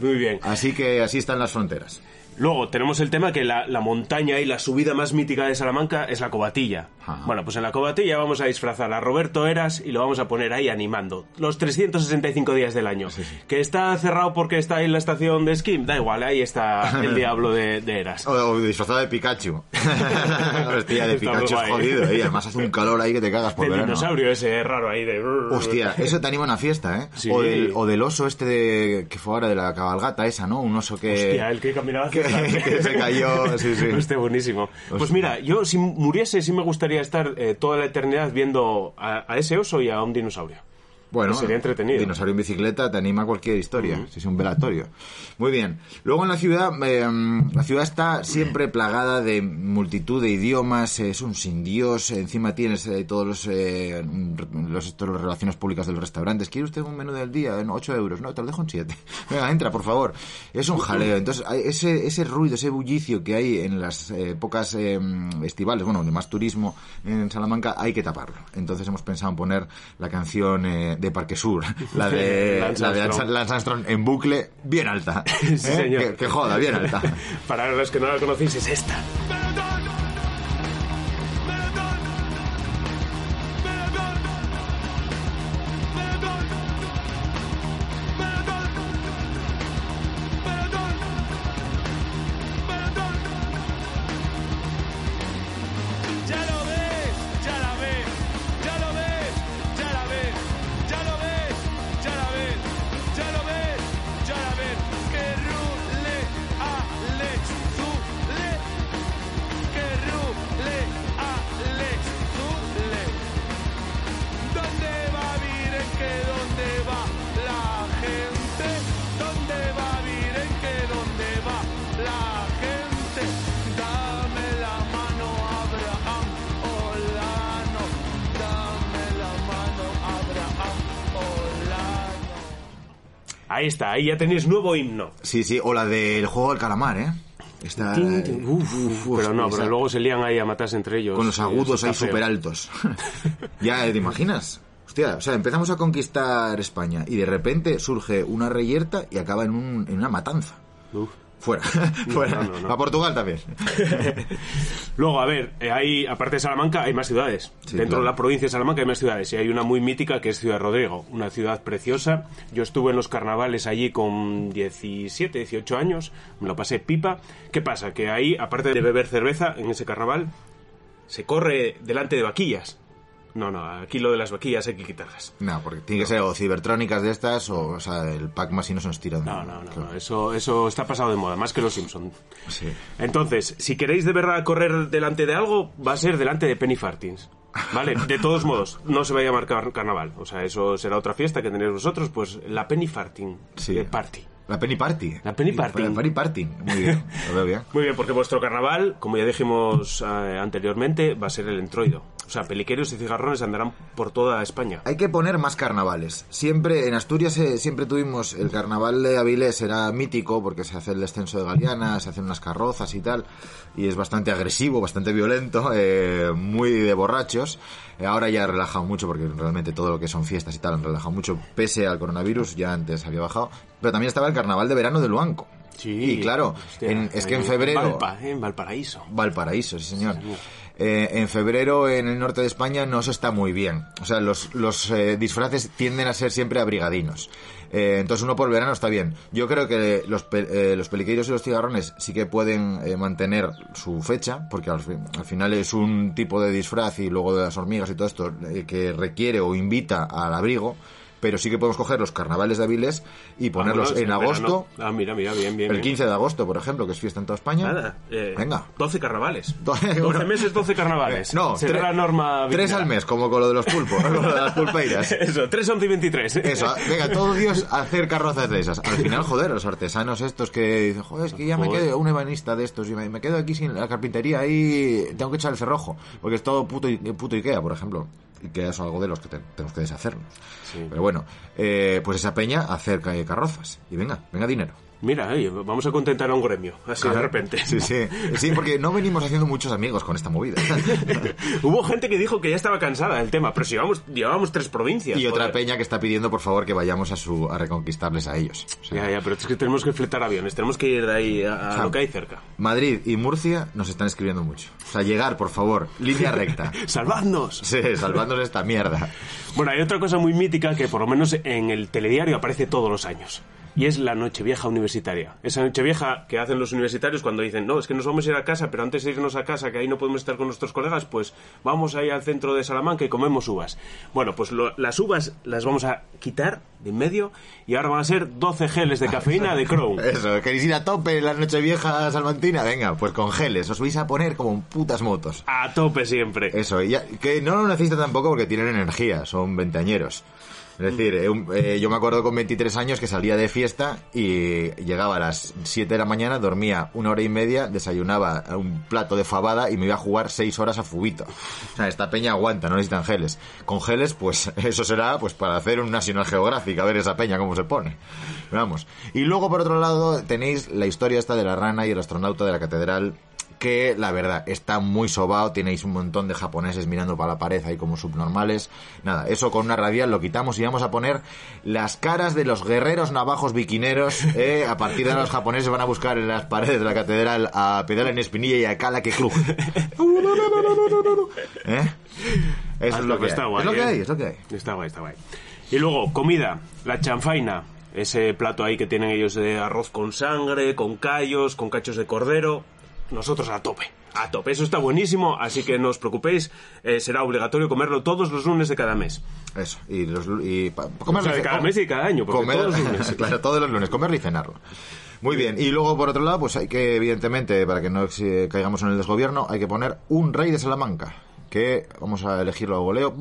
Speaker 5: Muy bien.
Speaker 4: Así que así están las fronteras.
Speaker 5: Luego tenemos el tema que la, la montaña y la subida más mítica de Salamanca es la Cobatilla.
Speaker 4: Ajá.
Speaker 5: Bueno, pues en la Cobatilla vamos a disfrazar a Roberto Eras y lo vamos a poner ahí animando los 365 días del año. Que está cerrado porque está en la estación de esquí, da igual, ahí está el diablo de, de Eras.
Speaker 4: O, o disfrazado de Pikachu. Hostia, de
Speaker 5: Está
Speaker 4: Pikachu es jodido, ¿eh? Además hace un calor ahí que te cagas por
Speaker 5: El dinosaurio ese raro ahí de...
Speaker 4: Hostia, eso te anima a una fiesta, ¿eh?
Speaker 5: Sí.
Speaker 4: O, del, o del oso este de, que fue ahora de la cabalgata esa, ¿no? Un oso que...
Speaker 5: Hostia, el que caminaba
Speaker 4: que-. que se cayó, sí, sí.
Speaker 5: Hostia, buenísimo. Pues mira, yo si muriese sí me gustaría estar eh, toda la eternidad viendo a, a ese oso y a un dinosaurio.
Speaker 4: Bueno,
Speaker 5: sería entretenido.
Speaker 4: Dinosaurio en bicicleta te anima a cualquier historia, si es un velatorio. Muy bien. Luego en la ciudad, eh, la ciudad está siempre plagada de multitud de idiomas, es un sin Dios, encima tienes eh, todos los, eh, los, todas las relaciones públicas de los restaurantes. ¿Quiere usted un menú del día en 8 euros? No, te lo dejo en 7. Venga, entra, por favor. Es un jaleo. Entonces, ese, ese ruido, ese bullicio que hay en las épocas estivales, bueno, de más turismo en Salamanca, hay que taparlo. Entonces hemos pensado en poner la canción de Parque Sur, la de,
Speaker 5: Lance
Speaker 4: la de
Speaker 5: Armstrong.
Speaker 4: Lance Armstrong en bucle, bien alta. ¿Eh?
Speaker 5: señor.
Speaker 4: Que, que joda, bien alta.
Speaker 5: Para los que no la conocéis, es esta. Ahí está, ahí ya tenéis nuevo himno.
Speaker 4: Sí, sí, o la del juego del calamar, ¿eh? Está,
Speaker 5: Uf, uf, pero no, pero luego se lían ahí a matarse entre ellos.
Speaker 4: Con los
Speaker 5: y
Speaker 4: agudos ahí súper altos. ya, ¿te imaginas? Hostia, o sea, empezamos a conquistar España y de repente surge una reyerta y acaba en, un, en una matanza.
Speaker 5: Uf.
Speaker 4: Fuera, fuera.
Speaker 5: no, no, no.
Speaker 4: A Portugal también.
Speaker 5: Luego, a ver, eh, hay, aparte de Salamanca, hay más ciudades.
Speaker 4: Sí,
Speaker 5: Dentro
Speaker 4: claro.
Speaker 5: de la provincia de Salamanca hay más ciudades. Y hay una muy mítica que es Ciudad Rodrigo, una ciudad preciosa. Yo estuve en los carnavales allí con 17, 18 años, me lo pasé pipa. ¿Qué pasa? Que ahí, aparte de beber cerveza en ese carnaval, se corre delante de vaquillas. No, no, aquí lo de las vaquillas hay que quitarlas.
Speaker 4: No, porque tiene que ser o cibertrónicas de estas o, o sea, el Pac-Man si no se nos tira.
Speaker 5: No, no, no, no, eso, eso está pasado de moda, más que los Simpson.
Speaker 4: Sí.
Speaker 5: Entonces, si queréis de verdad correr delante de algo, va a ser delante de Penny Fartins. ¿Vale? De todos modos, no se va a llamar car- carnaval. O sea, eso será otra fiesta que tenéis vosotros, pues la Penny Farting
Speaker 4: Sí.
Speaker 5: de Party.
Speaker 4: La Penny Party.
Speaker 5: La Penny Party.
Speaker 4: La Penny Party. Muy bien, lo veo bien.
Speaker 5: Muy bien, porque vuestro carnaval, como ya dijimos eh, anteriormente, va a ser el entroido. O sea, peliqueros y cigarrones andarán por toda España.
Speaker 4: Hay que poner más carnavales. Siempre, en Asturias eh, siempre tuvimos, el carnaval de Avilés era mítico porque se hace el descenso de Galeana, se hacen unas carrozas y tal, y es bastante agresivo, bastante violento, eh, muy de borrachos. Eh, ahora ya ha relajado mucho porque realmente todo lo que son fiestas y tal han relajado mucho, pese al coronavirus, ya antes había bajado. Pero también estaba el carnaval de verano de Luanco.
Speaker 5: Sí.
Speaker 4: Y claro,
Speaker 5: hostia,
Speaker 4: en- es que en febrero...
Speaker 5: Valpa, eh, en Valparaíso.
Speaker 4: Valparaíso, sí señor. Eh, en febrero en el norte de España no se está muy bien. O sea, los, los eh, disfraces tienden a ser siempre abrigadinos. Eh, entonces uno por verano está bien. Yo creo que los, pe- eh, los peliqueiros y los cigarrones sí que pueden eh, mantener su fecha, porque al, al final es un tipo de disfraz y luego de las hormigas y todo esto eh, que requiere o invita al abrigo. Pero sí que podemos coger los carnavales de Avilés y ponerlos
Speaker 5: Vámonos,
Speaker 4: en agosto.
Speaker 5: Ah, mira, mira, bien, bien.
Speaker 4: El
Speaker 5: bien.
Speaker 4: 15 de agosto, por ejemplo, que es fiesta en toda España.
Speaker 5: Nada, eh,
Speaker 4: Venga.
Speaker 5: 12 carnavales.
Speaker 4: Doce-
Speaker 5: 12
Speaker 4: bueno.
Speaker 5: meses, 12 carnavales.
Speaker 4: No,
Speaker 5: Será la norma.
Speaker 4: Tres al mes, como con lo de los pulpos, con lo de las pulpeiras.
Speaker 5: Eso, 3, 11 y 23.
Speaker 4: Eso, venga, todo Dios hacer carrozas de esas. Al final, joder, los artesanos estos que dicen, joder, es que ya me quedo, un ebanista de estos, y me, me quedo aquí sin la carpintería ahí, tengo que echar el cerrojo, porque es todo puto, puto Ikea, por ejemplo. Ikea es algo de los que te- tenemos que deshacernos.
Speaker 5: Sí.
Speaker 4: Pero bueno, eh, pues esa peña hacer ca- carrozas. Y venga, venga dinero.
Speaker 5: Mira, vamos a contentar a un gremio, así de repente.
Speaker 4: Sí, sí. Sí, porque no venimos haciendo muchos amigos con esta movida.
Speaker 5: Hubo gente que dijo que ya estaba cansada del tema, pero si llevamos, llevábamos tres provincias.
Speaker 4: y otra peña que está pidiendo, por favor, que vayamos a su a reconquistarles a ellos. O sea,
Speaker 5: Ya, ya, pero es que tenemos que fletar aviones, tenemos que ir de ahí a,
Speaker 4: O sea,
Speaker 5: lo que hay cerca.
Speaker 4: Madrid y Murcia nos están escribiendo mucho. O sea, llegar, por favor, línea recta.
Speaker 5: ¡Salvadnos!
Speaker 4: Sí, salvándonos esta mierda.
Speaker 5: Bueno, hay otra cosa muy mítica que por lo menos en el telediario aparece todos los años. Y es la Nochevieja Universitaria. Esa Nochevieja que hacen los universitarios cuando dicen, no, es que nos vamos a ir a casa, pero antes de irnos a casa, que ahí no podemos estar con nuestros colegas, pues vamos ahí al centro de Salamanca y comemos uvas. Bueno, pues lo- las uvas las vamos a quitar de en medio y ahora van a ser 12 geles de cafeína de Crown.
Speaker 4: Eso, ¿queréis ir a tope en la noche vieja salmantina? Venga, pues con geles. Os vais a poner como putas motos.
Speaker 5: A tope siempre.
Speaker 4: Eso, y ya, que no lo necesitan tampoco porque tienen energía, son veinteañeros. Es decir, eh, un- eh, yo me acuerdo con 23 años que salía de fiesta y llegaba a las 7 de la mañana, dormía una hora y media, desayunaba un plato de fabada y me iba a jugar 6 horas a fubito. O sea, esta peña aguanta, no necesitan geles. Con geles, pues eso será pues para hacer un National Geographic, a ver esa peña cómo se pone. Vamos. Y luego, por otro lado, tenéis la historia esta de la rana y el astronauta de la catedral que la verdad está muy sobao, tenéis un montón de japoneses mirando para la pared ahí como subnormales. Nada, eso con una radial lo quitamos y vamos a poner las caras de los guerreros navajos biquineros. ¿eh? A partir de ahora los japoneses van a buscar en las paredes de la catedral a Pedal en Espinilla y a Kala que cruje. ¿Eh? Eso
Speaker 5: Ah,
Speaker 4: es lo que,
Speaker 5: está
Speaker 4: hay.
Speaker 5: guay,
Speaker 4: es lo que hay, es lo que hay.
Speaker 5: Está guay, está guay. Y luego, comida, la chanfaina, ese plato ahí que tienen ellos de arroz con sangre, con callos, con cachos de cordero. Nosotros a tope, a tope. Eso está buenísimo, así que no os preocupéis, eh, será obligatorio comerlo todos los lunes de cada mes.
Speaker 4: Eso, y, los, y pa-
Speaker 5: O sea, de cada mes y cada año, porque
Speaker 4: comer-
Speaker 5: todos los lunes.
Speaker 4: claro, todos los lunes, comerlo y cenarlo. Muy bien, y luego por otro lado, pues hay que, evidentemente, para que no eh, caigamos en el desgobierno, hay que poner un rey de Salamanca, que vamos a elegirlo a goleo,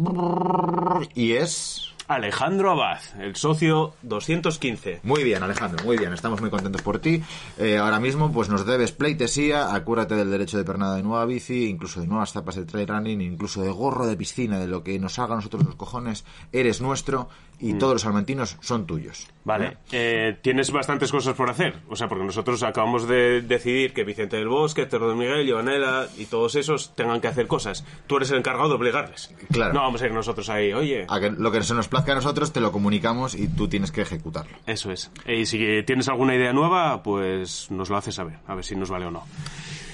Speaker 4: y es...
Speaker 5: Alejandro Abad, el socio 215.
Speaker 4: Muy bien, Alejandro, muy bien, estamos muy contentos por ti. Eh, ahora mismo, pues nos debes pleitesía, acuérdate del derecho de pernada de nueva bici, incluso de nuevas zapas de trail running, incluso de gorro de piscina, de lo que nos haga a nosotros los cojones, eres nuestro y todos los salmantinos son tuyos.
Speaker 5: Vale, eh, tienes bastantes cosas por hacer. O sea, porque nosotros acabamos de decidir que Vicente del Bosque, de Miguel, Giovanela y todos esos tengan que hacer cosas. Tú eres el encargado de obligarles.
Speaker 4: Claro.
Speaker 5: No vamos a ir nosotros ahí, oye.
Speaker 4: A que lo que se nos plazca a nosotros te lo comunicamos y tú tienes que ejecutarlo.
Speaker 5: Eso es. Y si tienes alguna idea nueva, pues nos lo haces saber, a ver si nos vale o no.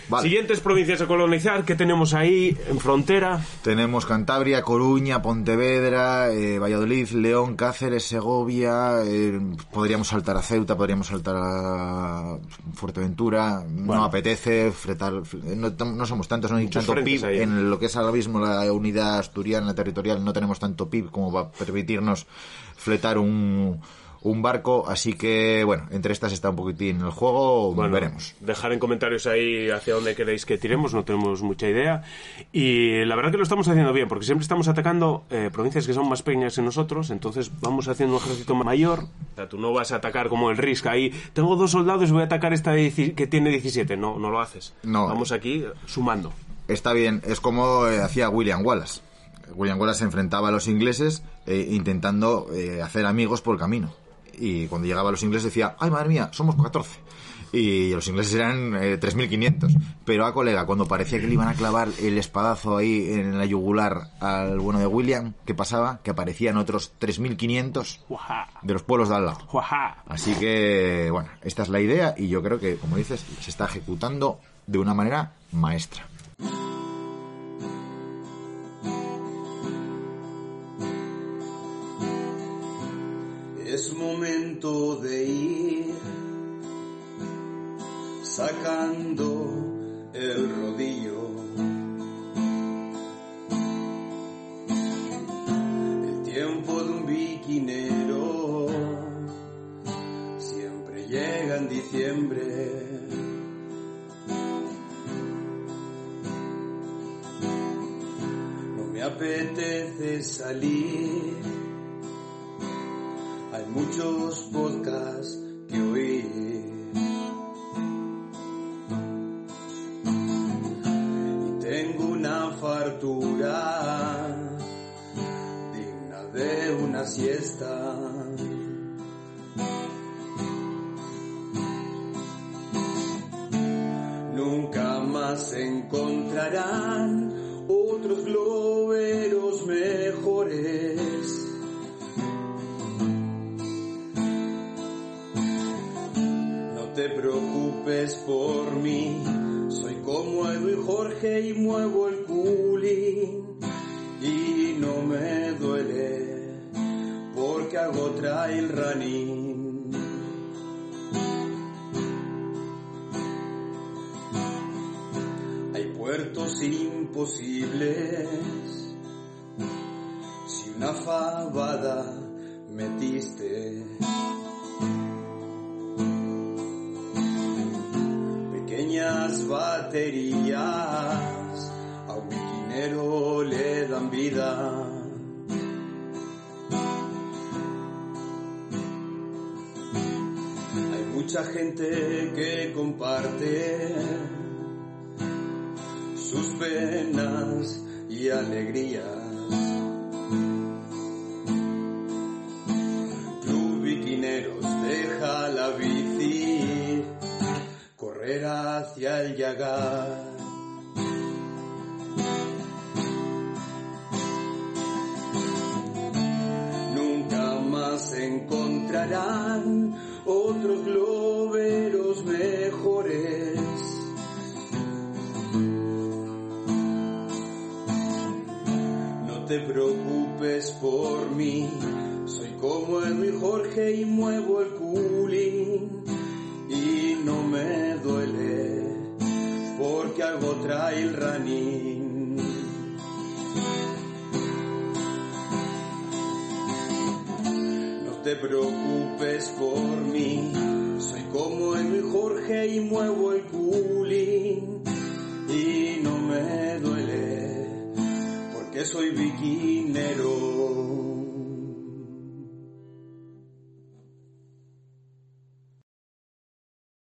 Speaker 4: Vale.
Speaker 5: Siguientes provincias a colonizar que tenemos ahí en frontera.
Speaker 4: Tenemos Cantabria, Coruña, Pontevedra, eh, Valladolid, León, Cáceres, Segovia. eh, podríamos saltar a Ceuta, podríamos saltar a Fuerteventura.
Speaker 5: Bueno.
Speaker 4: No apetece fretar. No, no somos tantos, no hay
Speaker 5: Muchos
Speaker 4: tanto PIB.
Speaker 5: ahí.
Speaker 4: En lo que es ahora mismo la unidad asturiana territorial, no tenemos tanto PIB como va a permitirnos fletar un, un barco. Así que, bueno, entre estas está un poquitín el juego.
Speaker 5: Bueno,
Speaker 4: veremos.
Speaker 5: Dejar en comentarios ahí hacia dónde queréis que tiremos, no tenemos mucha idea. Y la verdad que lo estamos haciendo bien, porque siempre estamos atacando eh, provincias que son más pequeñas que nosotros, entonces vamos haciendo un ejército mayor. O sea, tú no vas a atacar como el Risk ahí, tengo dos soldados y voy a atacar esta que tiene 17. No, no lo haces.
Speaker 4: No.
Speaker 5: Vamos aquí sumando.
Speaker 4: Está bien, es como eh, hacía William Wallace. William Wallace se enfrentaba a los ingleses eh, intentando eh, hacer amigos por el camino. Y cuando llegaba a los ingleses decía, ay madre mía, somos 14. Y los ingleses eran eh, 3.500. Pero a colega, cuando parecía que le iban a clavar el espadazo ahí en la yugular al bueno de William, ¿qué pasaba? Que aparecían otros 3.500
Speaker 5: Guajá,
Speaker 4: de los pueblos de al lado. Así que, bueno, esta es la idea y yo creo que, como dices, se está ejecutando de una manera maestra.
Speaker 6: Es momento de ir sacando el rodillo. El tiempo de un biquinero siempre llega en diciembre. No me apetece salir. Hay muchos podcasts que oír. Y tengo una fartura digna de una siesta. Nunca más encontrarán otros globeros preocupes por mí, soy como Edu y Jorge y muevo el culín y no me duele porque hago trail running. Hay puertos imposibles si una fabada metiste. a un dinero le dan vida. Hay mucha gente que comparte sus penas y alegrías.